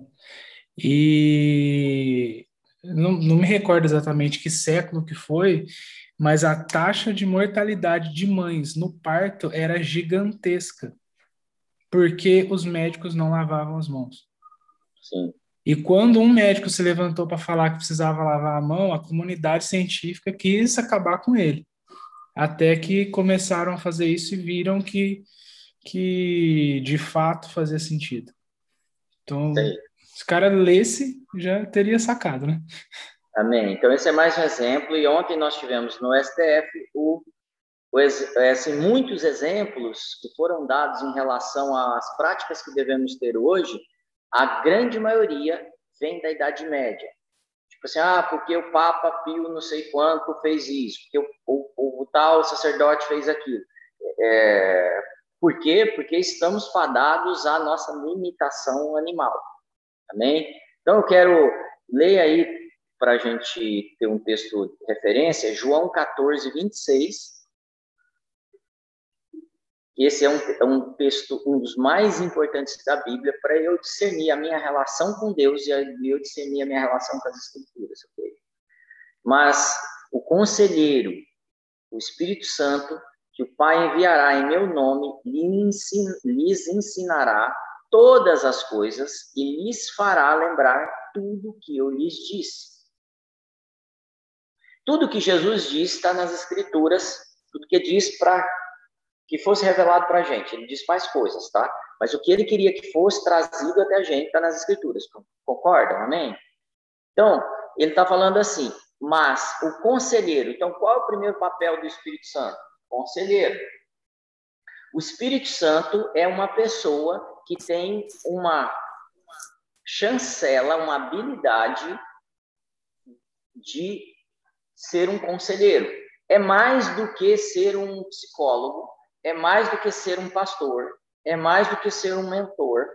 e não, não me recordo exatamente que século que foi mas a taxa de mortalidade de mães no parto era gigantesca, porque os médicos não lavavam as mãos. Sim. E quando um médico se levantou para falar que precisava lavar a mão, a comunidade científica quis acabar com ele. Até que começaram a fazer isso e viram que, que de fato fazia sentido. Então, Sim. se o cara lesse, já teria sacado, né? Amém. Então, esse é mais um exemplo. E ontem nós tivemos no STF o, o, assim, muitos exemplos que foram dados em relação às práticas que devemos ter hoje. A grande maioria vem da Idade Média. Tipo assim, ah, porque o Papa Pio não sei quanto fez isso, porque o, o, o tal sacerdote fez aquilo. É, por quê? Porque estamos fadados à nossa limitação animal. Amém? Então, eu quero ler aí para a gente ter um texto de referência, João 14, 26. Esse é um, é um texto, um dos mais importantes da Bíblia, para eu discernir a minha relação com Deus e eu discernir a minha relação com as Escrituras. Okay? Mas o conselheiro, o Espírito Santo, que o Pai enviará em meu nome, lhes ensinará todas as coisas e lhes fará lembrar tudo que eu lhes disse. Tudo que Jesus diz está nas Escrituras, tudo que diz para que fosse revelado para a gente. Ele diz mais coisas, tá? Mas o que ele queria que fosse trazido até a gente está nas Escrituras. Concordam? Amém? Então, ele está falando assim, mas o conselheiro. Então, qual é o primeiro papel do Espírito Santo? Conselheiro. O Espírito Santo é uma pessoa que tem uma chancela, uma habilidade de ser um conselheiro. É mais do que ser um psicólogo, é mais do que ser um pastor, é mais do que ser um mentor.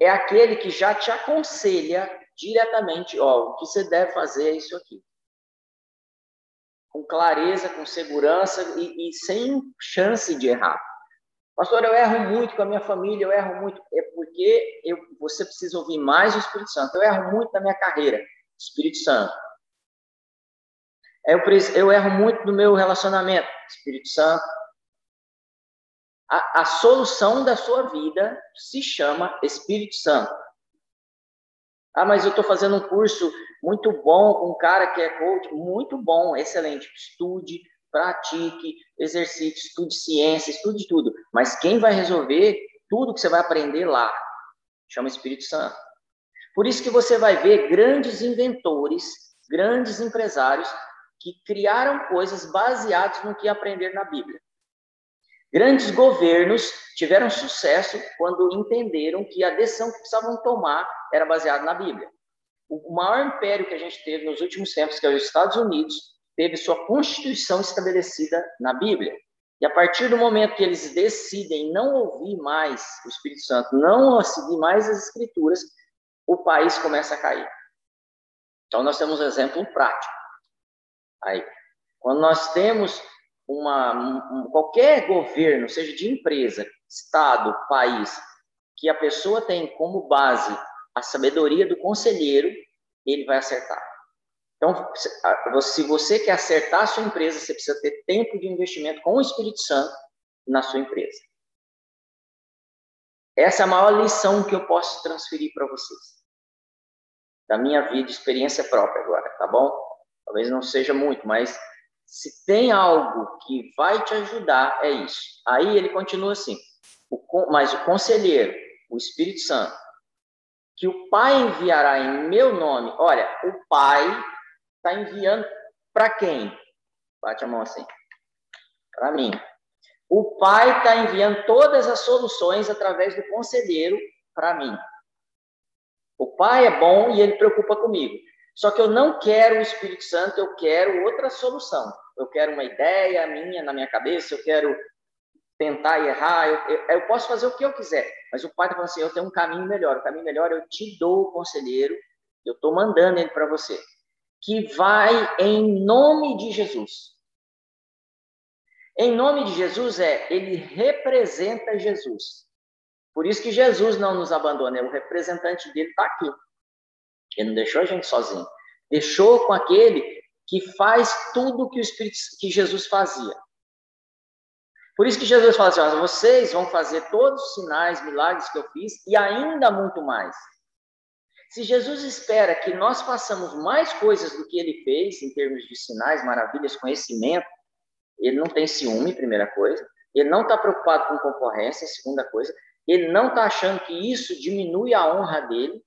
É aquele que já te aconselha diretamente, ó, o que você deve fazer é isso aqui. Com clareza, com segurança e, e sem chance de errar. Pastor, eu erro muito com a minha família, eu erro muito. É porque eu, você precisa ouvir mais o Espírito Santo. Eu erro muito na minha carreira, Espírito Santo. Eu, eu erro muito no meu relacionamento, Espírito Santo. A, a solução da sua vida se chama Espírito Santo. Ah, mas eu estou fazendo um curso muito bom com um cara que é coach, muito bom, excelente. Estude, pratique, exercite, estude ciência, estude tudo. Mas quem vai resolver tudo que você vai aprender lá chama Espírito Santo. Por isso que você vai ver grandes inventores, grandes empresários que criaram coisas baseadas no que aprender na Bíblia. Grandes governos tiveram sucesso quando entenderam que a decisão que precisavam tomar era baseada na Bíblia. O maior império que a gente teve nos últimos tempos, que é os Estados Unidos, teve sua constituição estabelecida na Bíblia. E a partir do momento que eles decidem não ouvir mais o Espírito Santo, não seguir mais as Escrituras, o país começa a cair. Então, nós temos um exemplo prático. Aí, quando nós temos uma, um, qualquer governo, seja de empresa, estado, país, que a pessoa tem como base a sabedoria do conselheiro, ele vai acertar. Então, se você quer acertar a sua empresa, você precisa ter tempo de investimento com o Espírito Santo na sua empresa. Essa é a maior lição que eu posso transferir para vocês. Da minha vida, experiência própria agora, tá bom? Talvez não seja muito, mas se tem algo que vai te ajudar, é isso. Aí ele continua assim: o, mas o conselheiro, o Espírito Santo, que o Pai enviará em meu nome. Olha, o Pai está enviando para quem? Bate a mão assim. Para mim. O Pai está enviando todas as soluções através do conselheiro para mim. O Pai é bom e ele preocupa comigo. Só que eu não quero o Espírito Santo, eu quero outra solução. Eu quero uma ideia minha na minha cabeça, eu quero tentar errar, eu, eu, eu posso fazer o que eu quiser. Mas o Pai está assim: eu tenho um caminho melhor. O caminho melhor eu te dou o conselheiro, eu estou mandando ele para você que vai em nome de Jesus. Em nome de Jesus é, ele representa Jesus. Por isso que Jesus não nos abandona, é o representante dele está aqui. Ele não deixou a gente sozinho. Deixou com aquele que faz tudo que o Espírito que Jesus fazia. Por isso que Jesus fala assim: vocês vão fazer todos os sinais, milagres que eu fiz e ainda muito mais. Se Jesus espera que nós façamos mais coisas do que ele fez, em termos de sinais, maravilhas, conhecimento, ele não tem ciúme, primeira coisa, ele não está preocupado com concorrência, segunda coisa, ele não está achando que isso diminui a honra dele,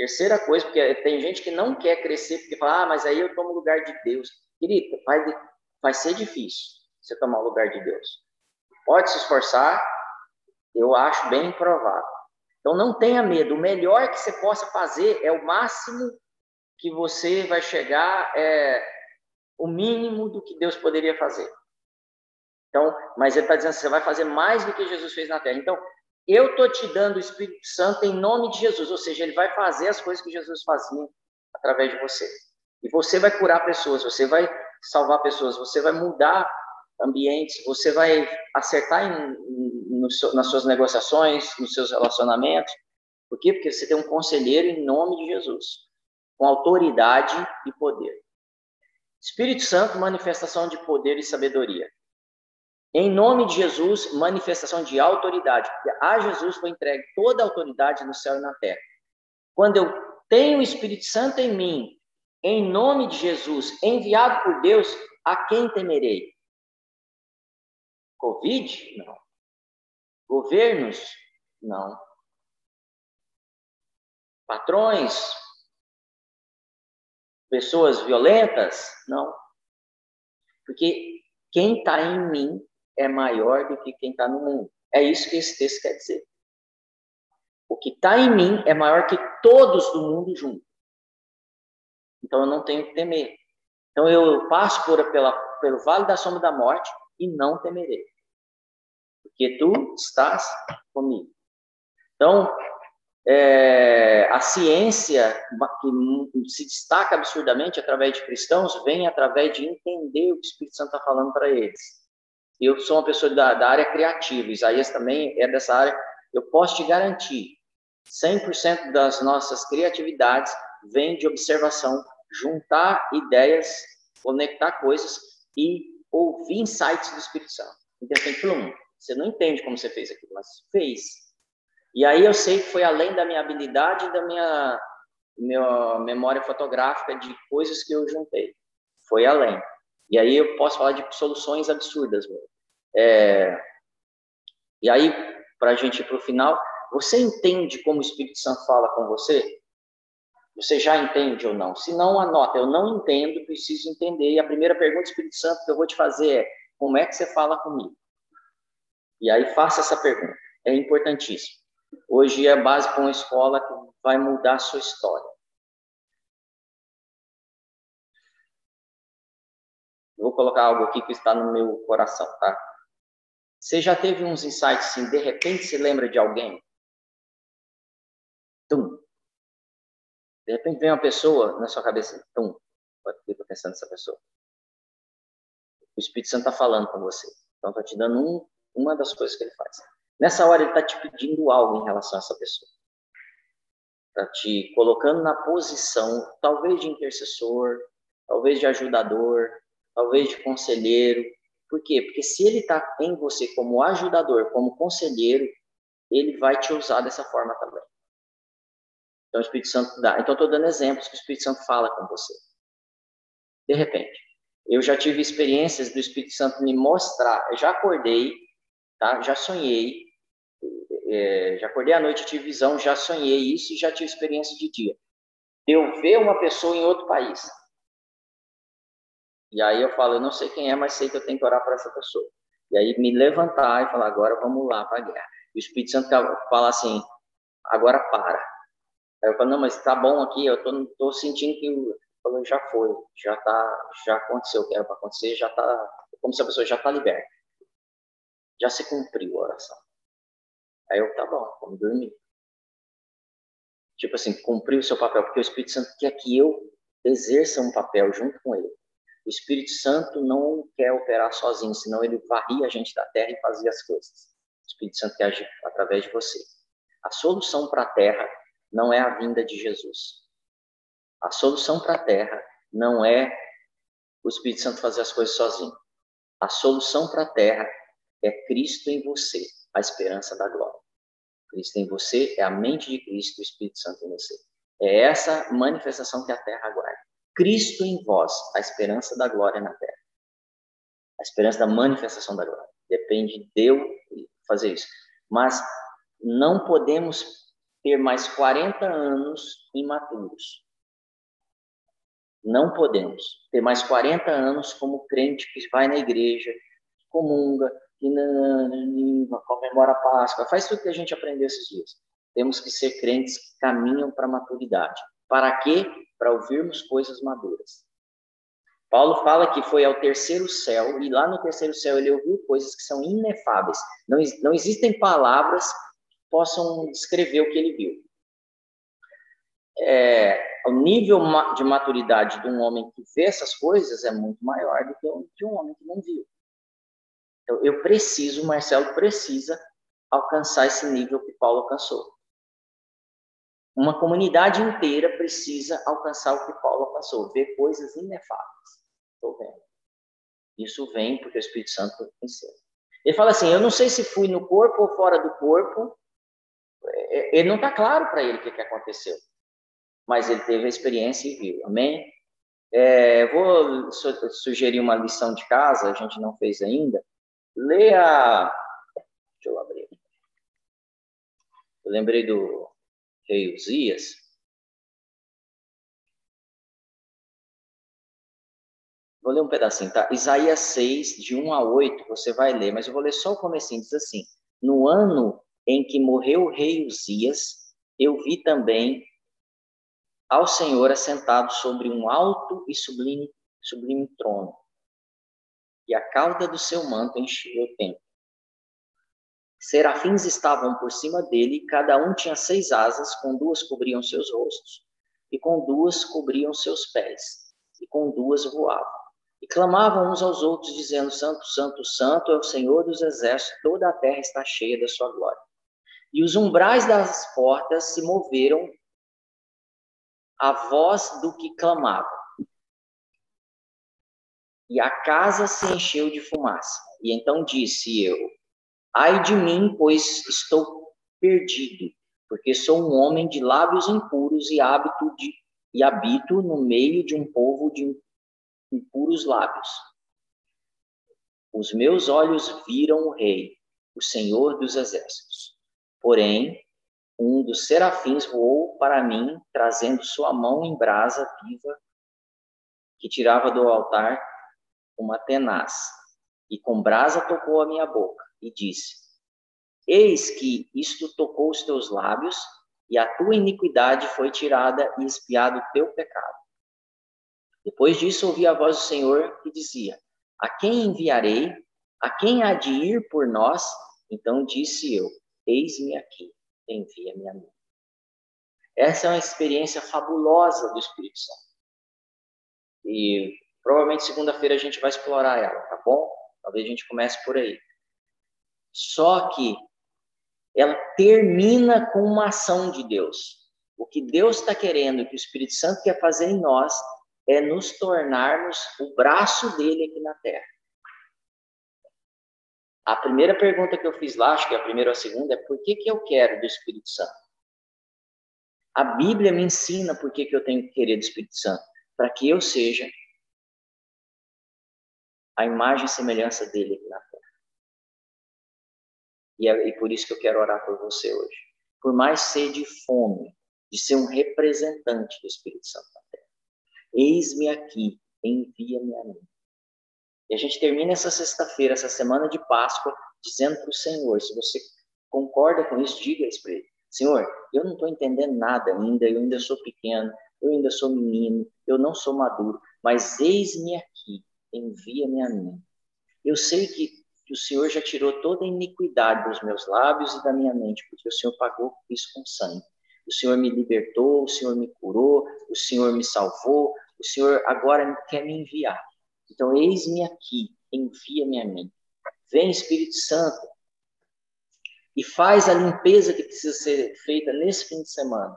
terceira coisa, porque tem gente que não quer crescer, porque fala, ah, mas aí eu tomo o lugar de Deus. Querido, vai, vai ser difícil você tomar o lugar de Deus. Pode se esforçar, eu acho bem improvável. Então não tenha medo. O melhor que você possa fazer é o máximo que você vai chegar, é o mínimo do que Deus poderia fazer. Então, mas ele está dizendo você vai fazer mais do que Jesus fez na Terra. Então, eu estou te dando o Espírito Santo em nome de Jesus, ou seja, ele vai fazer as coisas que Jesus fazia através de você. E você vai curar pessoas, você vai salvar pessoas, você vai mudar ambientes, você vai acertar em, no seu, nas suas negociações, nos seus relacionamentos. Por quê? Porque você tem um conselheiro em nome de Jesus, com autoridade e poder. Espírito Santo, manifestação de poder e sabedoria. Em nome de Jesus, manifestação de autoridade, porque a Jesus foi entregue toda a autoridade no céu e na terra. Quando eu tenho o Espírito Santo em mim, em nome de Jesus, enviado por Deus, a quem temerei? Covid? Não. Governos? Não. Patrões? Pessoas violentas? Não. Porque quem está em mim é maior do que quem está no mundo. É isso que esse texto quer dizer. O que está em mim é maior que todos do mundo junto. Então eu não tenho que temer. Então eu passo por, pela, pelo vale da sombra da morte e não temerei porque tu estás comigo. Então, é, a ciência, que se destaca absurdamente através de cristãos, vem através de entender o que o Espírito Santo está falando para eles. Eu sou uma pessoa da, da, área criativa, Isaías também é dessa área. Eu posso te garantir, 100% das nossas criatividades vem de observação, juntar ideias, conectar coisas e ouvir insights do Espírito Santo. Então, tem plum, você não entende como você fez aquilo, mas fez. E aí eu sei que foi além da minha habilidade e da minha, minha memória fotográfica de coisas que eu juntei. Foi além. E aí eu posso falar de soluções absurdas. É... E aí, para a gente ir para o final, você entende como o Espírito Santo fala com você? Você já entende ou não? Se não, anota. Eu não entendo, preciso entender. E a primeira pergunta do Espírito Santo que eu vou te fazer é: como é que você fala comigo? E aí faça essa pergunta. É importantíssimo. Hoje é base para uma escola que vai mudar a sua história. Vou colocar algo aqui que está no meu coração, tá? Você já teve uns insights assim, de repente se lembra de alguém? Tum. De repente vem uma pessoa na sua cabeça, tum. Estou pensando nessa pessoa? O Espírito Santo está falando com você. Então, está te dando um, uma das coisas que ele faz. Nessa hora, ele está te pedindo algo em relação a essa pessoa. Está te colocando na posição, talvez de intercessor, talvez de ajudador, talvez de conselheiro. Por quê? Porque se ele está em você como ajudador, como conselheiro, ele vai te usar dessa forma também. Então, o Espírito Santo dá. Então, estou dando exemplos que o Espírito Santo fala com você. De repente, eu já tive experiências do Espírito Santo me mostrar. Eu já acordei, tá? Já sonhei, é, já acordei à noite, tive visão, já sonhei isso e já tive experiência de dia. Eu ver uma pessoa em outro país. E aí eu falo, eu não sei quem é, mas sei que eu tenho que orar para essa pessoa. E aí me levantar e falar, agora vamos lá para a guerra. E o Espírito Santo fala assim, agora para. Aí eu falo, não, mas tá bom aqui, eu tô, tô sentindo que falou, já foi, já tá, já aconteceu o que era para acontecer, já tá, como se a pessoa já tá liberta. Já se cumpriu a oração. Aí eu, tá bom, vamos dormir. Tipo assim, cumprir o seu papel, porque o Espírito Santo quer que eu exerça um papel junto com ele. O Espírito Santo não quer operar sozinho, senão ele varria a gente da terra e fazia as coisas. O Espírito Santo quer agir através de você. A solução para a terra não é a vinda de Jesus. A solução para a terra não é o Espírito Santo fazer as coisas sozinho. A solução para a terra é Cristo em você, a esperança da glória. Cristo em você é a mente de Cristo o Espírito Santo em você. É essa manifestação que a terra aguarda. Cristo em vós, a esperança da glória na terra. A esperança da manifestação da glória. Depende de eu fazer isso. Mas não podemos ter mais 40 anos imaturos. Não podemos ter mais 40 anos como crente que vai na igreja, comunga, que comemora a Páscoa, faz tudo que a gente aprendeu esses dias. Temos que ser crentes que caminham para a maturidade. Para quê? Para ouvirmos coisas maduras. Paulo fala que foi ao terceiro céu, e lá no terceiro céu ele ouviu coisas que são inefáveis. Não, não existem palavras que possam descrever o que ele viu. É, o nível de maturidade de um homem que vê essas coisas é muito maior do que o de um homem que não viu. Então, eu preciso, Marcelo precisa alcançar esse nível que Paulo alcançou. Uma comunidade inteira precisa alcançar o que Paulo alcançou, ver coisas inefáveis. Estou vendo. Isso vem porque o Espírito Santo ensina. Ele fala assim: Eu não sei se fui no corpo ou fora do corpo. É, é, ele não está claro para ele o que, que aconteceu. Mas ele teve a experiência e viu. Amém? É, vou sugerir uma lição de casa, a gente não fez ainda. Leia. Deixa eu abrir. Eu lembrei do rei Uzias. Vou ler um pedacinho, tá? Isaías 6, de 1 a 8, você vai ler, mas eu vou ler só o comecinho, diz assim, no ano em que morreu o rei Uzias, eu vi também ao Senhor assentado sobre um alto e sublime, sublime trono, e a cauda do seu manto enchia o templo. Serafins estavam por cima dele, cada um tinha seis asas, com duas cobriam seus rostos, e com duas cobriam seus pés, e com duas voavam. E clamavam uns aos outros, dizendo: Santo, Santo, Santo é o Senhor dos exércitos, toda a terra está cheia da sua glória. E os umbrais das portas se moveram à voz do que clamava. E a casa se encheu de fumaça. E então disse eu: Ai de mim, pois estou perdido, porque sou um homem de lábios impuros e hábito de e habito no meio de um povo de impuros lábios. Os meus olhos viram o rei, o Senhor dos exércitos. Porém, um dos serafins voou para mim, trazendo sua mão em brasa viva, que tirava do altar uma tenaz, e com brasa tocou a minha boca e disse: Eis que isto tocou os teus lábios, e a tua iniquidade foi tirada e espiado o teu pecado. Depois disso ouvi a voz do Senhor que dizia: A quem enviarei? A quem há de ir por nós? Então disse eu: Eis-me aqui, envia-me a mim. Essa é uma experiência fabulosa do Espírito Santo. E provavelmente segunda-feira a gente vai explorar ela, tá bom? Talvez a gente comece por aí. Só que ela termina com uma ação de Deus. O que Deus está querendo, o que o Espírito Santo quer fazer em nós, é nos tornarmos o braço dele aqui na terra. A primeira pergunta que eu fiz lá, acho que a primeira ou a segunda, é por que, que eu quero do Espírito Santo? A Bíblia me ensina por que, que eu tenho que querer do Espírito Santo. Para que eu seja a imagem e semelhança dele aqui na terra. E é e por isso que eu quero orar por você hoje. Por mais sede e fome de ser um representante do Espírito Santo na terra. Eis-me aqui, envia-me a mim. E a gente termina essa sexta-feira, essa semana de Páscoa, dizendo para o Senhor, se você concorda com isso, diga isso para ele. Senhor, eu não estou entendendo nada ainda, eu ainda sou pequeno, eu ainda sou menino, eu não sou maduro, mas eis-me aqui, envia-me a mim. Eu sei que, que, o Senhor já tirou toda a iniquidade dos meus lábios e da minha mente, porque o Senhor pagou isso com sangue. O Senhor me libertou, o Senhor me curou, o Senhor me salvou, o Senhor agora quer me enviar. Então, eis-me aqui, envia-me a mim. Vem, Espírito Santo, e faz a limpeza que precisa ser feita nesse fim de semana.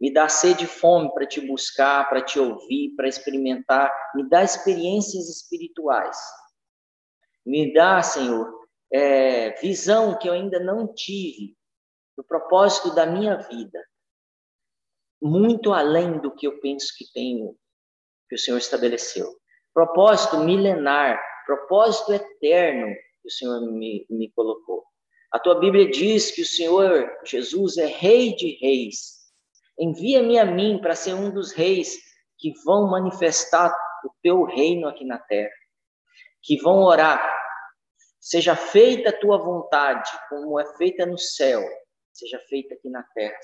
Me dá sede e fome para te buscar, para te ouvir, para experimentar. Me dá experiências espirituais. Me dá, Senhor, é, visão que eu ainda não tive do propósito da minha vida. Muito além do que eu penso que tenho, que o Senhor estabeleceu. Propósito milenar, propósito eterno que o Senhor me, me colocou. A tua Bíblia diz que o Senhor Jesus é Rei de Reis Envia-me a mim para ser um dos reis que vão manifestar o teu reino aqui na terra, que vão orar. Seja feita a tua vontade, como é feita no céu, seja feita aqui na terra.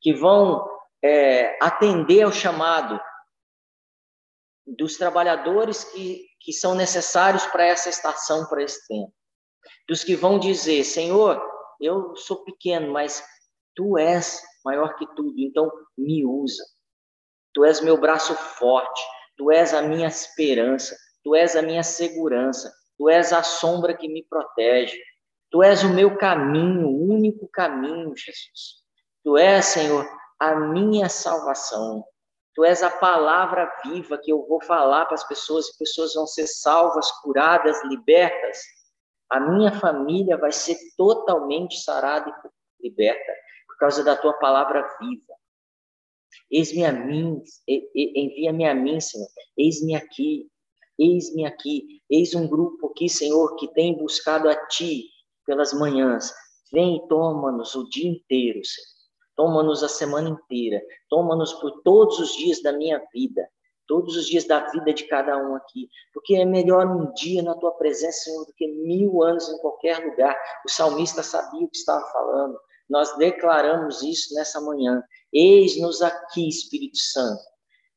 Que vão é, atender ao chamado dos trabalhadores que, que são necessários para essa estação, para esse tempo. Dos que vão dizer: Senhor, eu sou pequeno, mas tu és maior que tudo, então me usa. Tu és meu braço forte, tu és a minha esperança, tu és a minha segurança, tu és a sombra que me protege. Tu és o meu caminho, o único caminho, Jesus. Tu és, Senhor, a minha salvação. Tu és a palavra viva que eu vou falar para as pessoas e pessoas vão ser salvas, curadas, libertas. A minha família vai ser totalmente sarada e liberta causa da tua palavra viva. Eis-me a mim, envia-me a mim, Senhor. Eis-me aqui, eis-me aqui. Eis um grupo aqui, Senhor, que tem buscado a Ti pelas manhãs. Vem e toma-nos o dia inteiro, Senhor. Toma-nos a semana inteira. Toma-nos por todos os dias da minha vida. Todos os dias da vida de cada um aqui. Porque é melhor um dia na tua presença, Senhor, do que mil anos em qualquer lugar. O salmista sabia o que estava falando. Nós declaramos isso nessa manhã. Eis-nos aqui, Espírito Santo.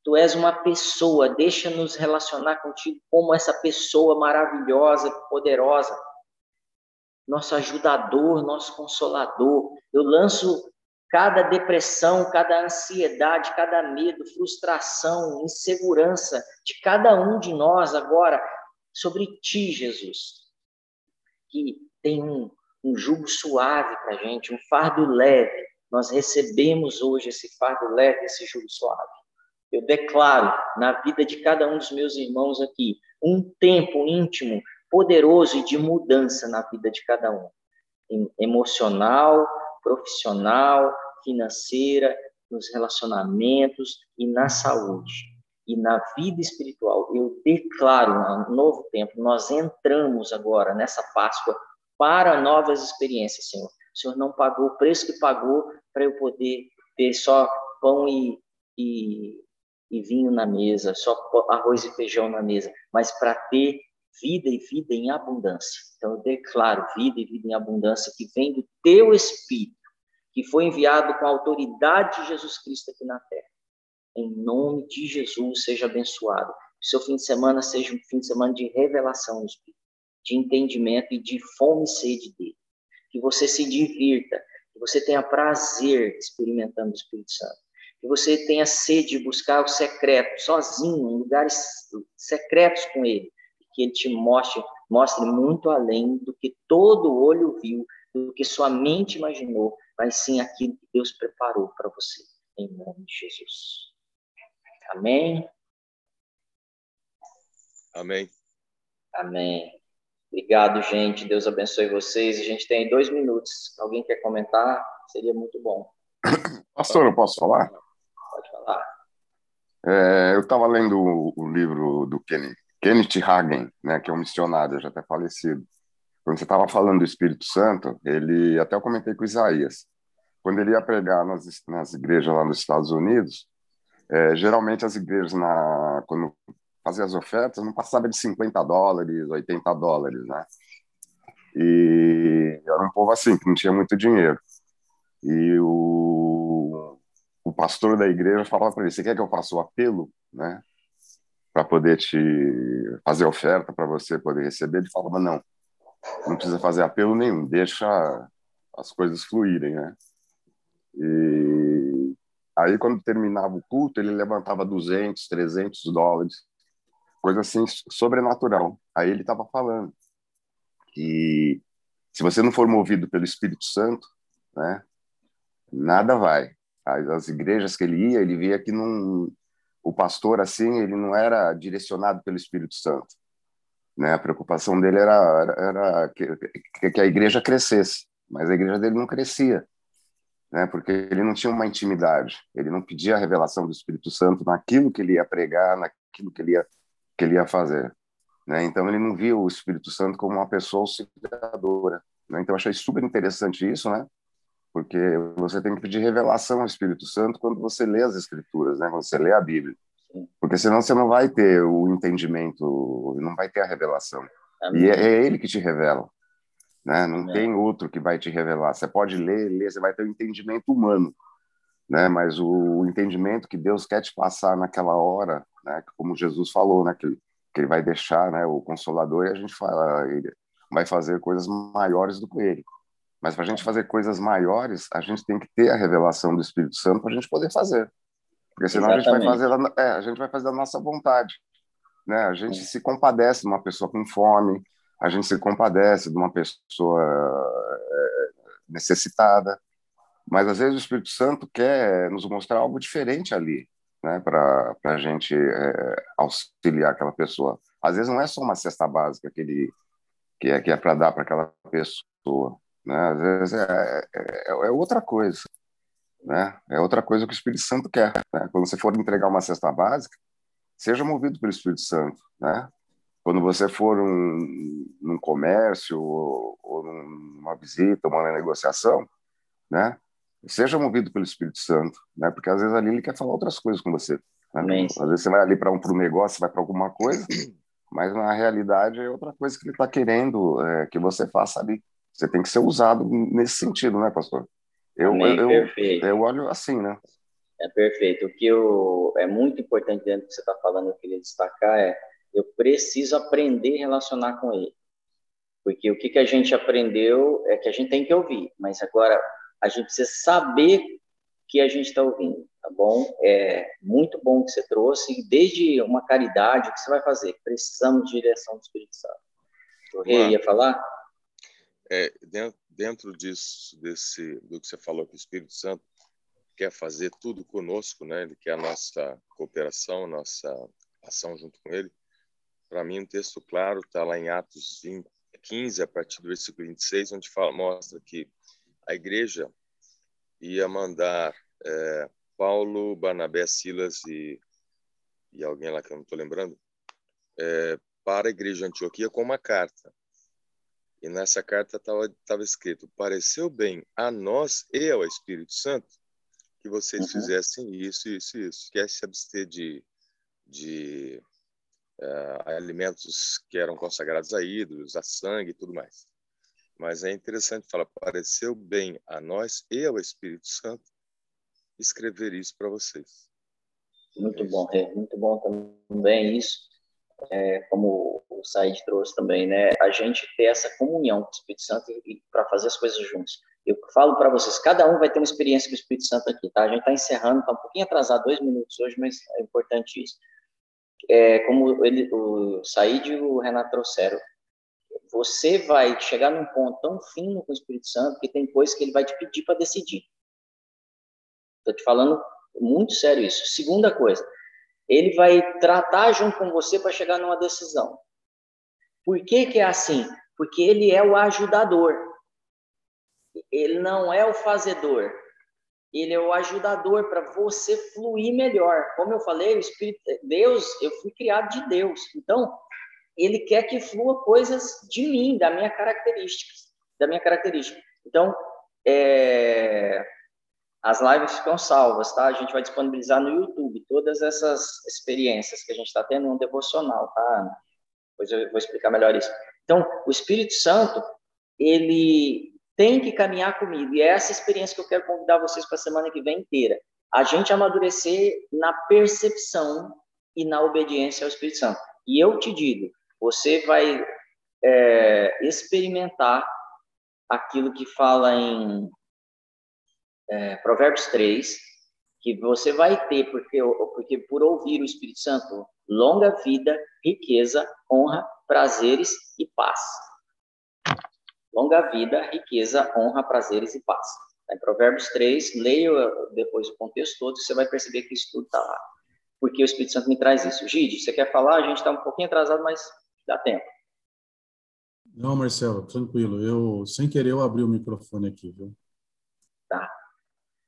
Tu és uma pessoa, deixa-nos relacionar contigo como essa pessoa maravilhosa, poderosa. nosso ajudador, nosso consolador. Eu lanço cada depressão, cada ansiedade, cada medo, frustração, insegurança de cada um de nós agora sobre ti, Jesus. Que tem um, um jugo suave para gente, um fardo leve. Nós recebemos hoje esse fardo leve, esse jugo suave. Eu declaro na vida de cada um dos meus irmãos aqui um tempo íntimo, poderoso e de mudança na vida de cada um. Emocional, profissional, financeira, nos relacionamentos e na saúde. E na vida espiritual, eu declaro um novo tempo. Nós entramos agora nessa Páscoa para novas experiências, Senhor. O Senhor não pagou o preço que pagou para eu poder ter só pão e, e, e vinho na mesa, só arroz e feijão na mesa, mas para ter vida e vida em abundância. Então, eu declaro vida e vida em abundância que vem do teu Espírito, que foi enviado com a autoridade de Jesus Cristo aqui na terra. Em nome de Jesus, seja abençoado. Que seu fim de semana seja um fim de semana de revelação no Espírito, de entendimento e de fome e sede dele. Que você se divirta, que você tenha prazer experimentando o Espírito Santo. Que você tenha sede de buscar o secreto, sozinho, em lugares secretos com ele que ele te mostre, mostre muito além do que todo olho viu, do que sua mente imaginou, mas sim aquilo que Deus preparou para você, em nome de Jesus. Amém? Amém. Amém. Obrigado, gente. Deus abençoe vocês. A gente tem dois minutos. Alguém quer comentar? Seria muito bom. *coughs* Pastor, eu posso falar? É, eu estava lendo o, o, livro do Kenny Kenneth Hagen, né, que é um missionário, já até falecido. Quando você estava falando do Espírito Santo, ele até eu comentei com Isaías. Quando ele ia pregar nas, nas igrejas lá nos Estados Unidos, é, geralmente as igrejas na quando fazia as ofertas não passava de 50 dólares, 80 dólares, né? E era um povo assim que não tinha muito dinheiro. E o, pastor da igreja falava para ele: "Você quer que eu faça o apelo, né?" para poder te fazer oferta para você poder receber, ele falava não, não precisa fazer apelo nenhum, deixa as coisas fluírem, né? E aí quando terminava o culto, ele levantava 200, 300 dólares, coisa assim sobrenatural. Aí ele estava falando que se você não for movido pelo Espírito Santo, né, nada vai. As igrejas que ele ia, ele via que não o pastor assim ele não era direcionado pelo Espírito Santo né? A preocupação dele era era, que, que, a igreja crescesse mas a igreja dele não crescia né? Porque ele não tinha uma intimidade ele não pedia a revelação do Espírito Santo naquilo que ele ia pregar naquilo que ele ia que ele ia fazer né? Então ele não via o Espírito Santo como uma pessoa auxiliadora né? então eu achei super interessante isso né porque você tem que pedir revelação ao Espírito Santo quando você lê as Escrituras, né? Quando você lê a Bíblia, porque senão você não vai ter o entendimento, não vai ter a revelação. Amém. E é, é, Ele que te revela, né? Não Amém. tem outro que vai te revelar. Você pode ler, ler, você vai ter o um entendimento humano, né? Mas o, o, entendimento que Deus quer te passar naquela hora, né? Como Jesus falou, né? Que, que Ele vai deixar, né? O Consolador e a gente fala, ele vai fazer coisas maiores do que Ele. Mas para a gente fazer coisas maiores, a gente tem que ter a revelação do Espírito Santo para a gente poder fazer. Porque senão a gente, vai fazer, é, a gente vai fazer da nossa vontade. Né? A gente se compadece de uma pessoa com fome, a gente se compadece de uma pessoa é, necessitada. Mas às vezes o Espírito Santo quer nos mostrar algo diferente ali, né? para a gente é, auxiliar aquela pessoa. Às vezes não é só uma cesta básica que, ele, que é, que é para dar para aquela pessoa. Né? Às vezes é, é, é, outra coisa. Né? É outra coisa que o Espírito Santo quer. Né? Quando você for entregar uma cesta básica, seja movido pelo Espírito Santo. Né? Quando você for um, num comércio ou, ou numa visita, uma negociação, né? seja movido pelo Espírito Santo, né? porque às vezes ali ele quer falar outras coisas com você. Né? Às vezes você vai ali para um, um negócio, vai para alguma coisa, mas na realidade é outra coisa que ele está querendo é, que você faça ali. Você tem que ser usado nesse sentido, né, pastor? Eu, Amém, eu, perfeito. eu olho assim, né? É perfeito. O que eu, é muito importante dentro do que você está falando, eu queria destacar é eu preciso aprender a relacionar com ele. Porque o que, que a gente aprendeu é que a gente tem que ouvir, mas agora a gente precisa saber que a gente está ouvindo, tá bom? É muito bom que você trouxe, desde uma caridade, o que você vai fazer? Precisamos de direção do Espírito Santo. O rei ia falar? É, dentro, dentro disso, desse, do que você falou, que o Espírito Santo quer fazer tudo conosco, né? Ele quer a nossa cooperação, nossa ação junto com ele. Para mim, um texto claro está lá em Atos 20, 15, a partir do versículo 26, onde fala, mostra que a igreja ia mandar é, Paulo, Barnabé, Silas e, e alguém lá que eu não estou lembrando, é, para a igreja de Antioquia com uma carta. E nessa carta estava escrito: Pareceu bem a nós e ao Espírito Santo que vocês uhum. fizessem isso, isso isso. Quer se abster de, de uh, alimentos que eram consagrados a ídolos, a sangue e tudo mais. Mas é interessante falar: pareceu bem a nós e ao Espírito Santo escrever isso para vocês. Muito é bom, é muito bom também isso é, como o Said trouxe também, né? A gente ter essa comunhão com o Espírito Santo e, para fazer as coisas juntos. Eu falo para vocês, cada um vai ter uma experiência com o Espírito Santo aqui, tá? A gente está encerrando, está um pouquinho atrasado, dois minutos hoje, mas é importante isso. É, como ele, o Said e o Renato trouxeram, você vai chegar num ponto tão fino com o Espírito Santo que tem coisas que ele vai te pedir para decidir. Estou te falando muito sério isso. Segunda coisa, ele vai tratar junto com você para chegar numa decisão. Por que, que é assim? Porque ele é o ajudador. Ele não é o fazedor. Ele é o ajudador para você fluir melhor. Como eu falei, o Espírito, Deus, eu fui criado de Deus. Então, ele quer que flua coisas de mim, da minha característica, da minha característica. Então, é, as lives ficam salvas, tá? A gente vai disponibilizar no YouTube todas essas experiências que a gente está tendo um devocional, tá? Depois eu vou explicar melhor isso. Então, o Espírito Santo, ele tem que caminhar comigo. E é essa experiência que eu quero convidar vocês para a semana que vem inteira. A gente amadurecer na percepção e na obediência ao Espírito Santo. E eu te digo, você vai é, experimentar aquilo que fala em é, Provérbios 3, que você vai ter, porque, porque por ouvir o Espírito Santo, longa vida, riqueza, honra, prazeres e paz. Longa vida, riqueza, honra, prazeres e paz. Em Provérbios 3, leia depois o contexto todo, você vai perceber que isso tudo está lá. Porque o Espírito Santo me traz isso. Gide, você quer falar? A gente está um pouquinho atrasado, mas dá tempo. Não, Marcelo, tranquilo. Eu, sem querer, eu abri o microfone aqui, viu? Tá.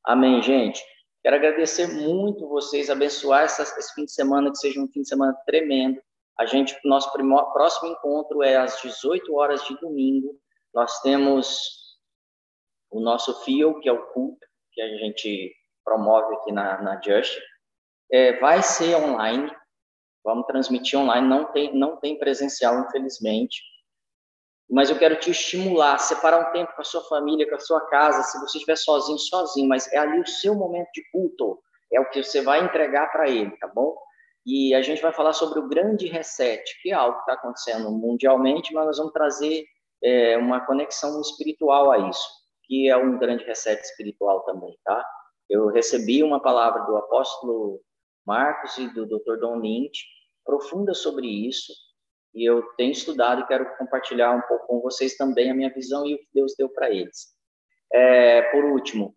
Amém, gente. Quero agradecer muito vocês, abençoar essa, esse fim de semana, que seja um fim de semana tremendo. A gente, nosso próximo encontro é às 18 horas de domingo. Nós temos o nosso FIO, que é o culto que a gente promove aqui na, na Just. É, vai ser online, vamos transmitir online, não tem, não tem presencial, infelizmente mas eu quero te estimular, separar um tempo com a sua família, com a sua casa, se você estiver sozinho, sozinho, mas é ali o seu momento de culto, é o que você vai entregar para ele, tá bom? E a gente vai falar sobre o grande reset, que é algo que está acontecendo mundialmente, mas nós vamos trazer é, uma conexão espiritual a isso, que é um grande reset espiritual também, tá? Eu recebi uma palavra do apóstolo Marcos e do Dr. Don Lynch, profunda sobre isso, e eu tenho estudado e quero compartilhar um pouco com vocês também a minha visão e o que Deus deu para eles. É, por último,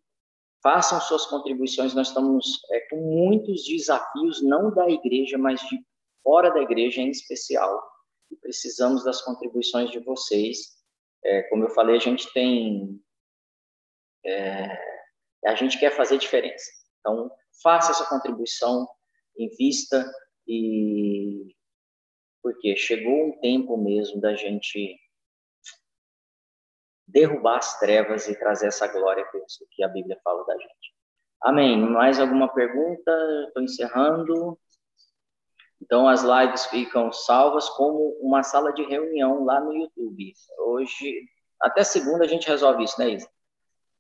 façam suas contribuições. Nós estamos é, com muitos desafios, não da igreja, mas de fora da igreja em especial. E precisamos das contribuições de vocês. É, como eu falei, a gente tem. É, a gente quer fazer diferença. Então, faça essa contribuição, invista e porque chegou um tempo mesmo da gente derrubar as trevas e trazer essa glória que a Bíblia fala da gente. Amém. Mais alguma pergunta? Estou encerrando. Então, as lives ficam salvas como uma sala de reunião lá no YouTube. Hoje, até segunda, a gente resolve isso, né, Isa?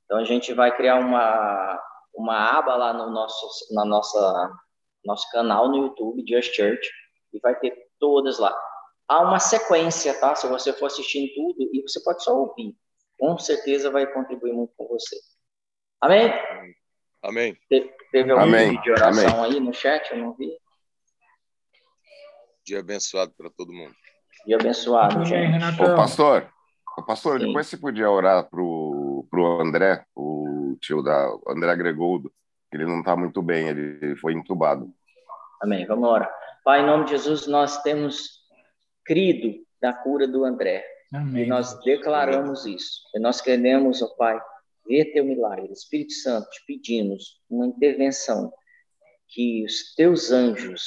Então, a gente vai criar uma, uma aba lá no nosso, na nossa, nosso canal no YouTube, Just Church, e vai ter todas lá. há uma sequência, tá? Se você for assistindo tudo, e você pode só ouvir. Com certeza vai contribuir muito com você. Amém? Amém. Te, teve algum Amém. vídeo de oração Amém. aí no chat? Eu não vi. Dia abençoado para todo mundo. Dia abençoado, Amém, gente. Ô, pastor, ô, pastor, Sim. depois você podia orar pro, pro André, o tio da o André Gregoldo, que ele não está muito bem, ele foi entubado. Amém. Vamos orar. Pai, em nome de Jesus, nós temos crido da cura do André. E Amém. nós declaramos isso. E nós queremos, ó Pai, ver teu milagre. Espírito Santo, te pedimos uma intervenção. Que os teus anjos,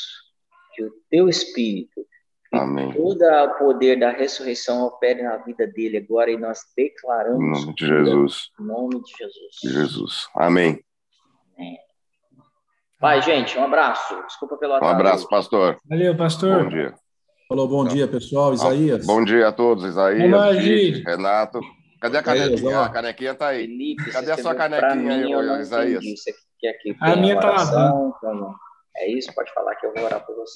que o teu Espírito, Amém. todo o poder da ressurreição opere na vida dele agora. E nós Em declaramos nome de Jesus. Em nome de Jesus. De Jesus. Amém. Pai, gente, um abraço. Desculpa pelo Um atraso. abraço, pastor. Valeu, pastor. Bom dia. Falou bom dia, pessoal. Isaías. Bom dia a todos, Isaías, Olá, Gide. Renato. Cadê a canequinha? A canequinha tá aí. Felipe, Cadê a sua canequinha aí, eu Isaías? entendi. Que A tenha minha tá oração? Então, É isso? Pode falar que eu vou orar por você.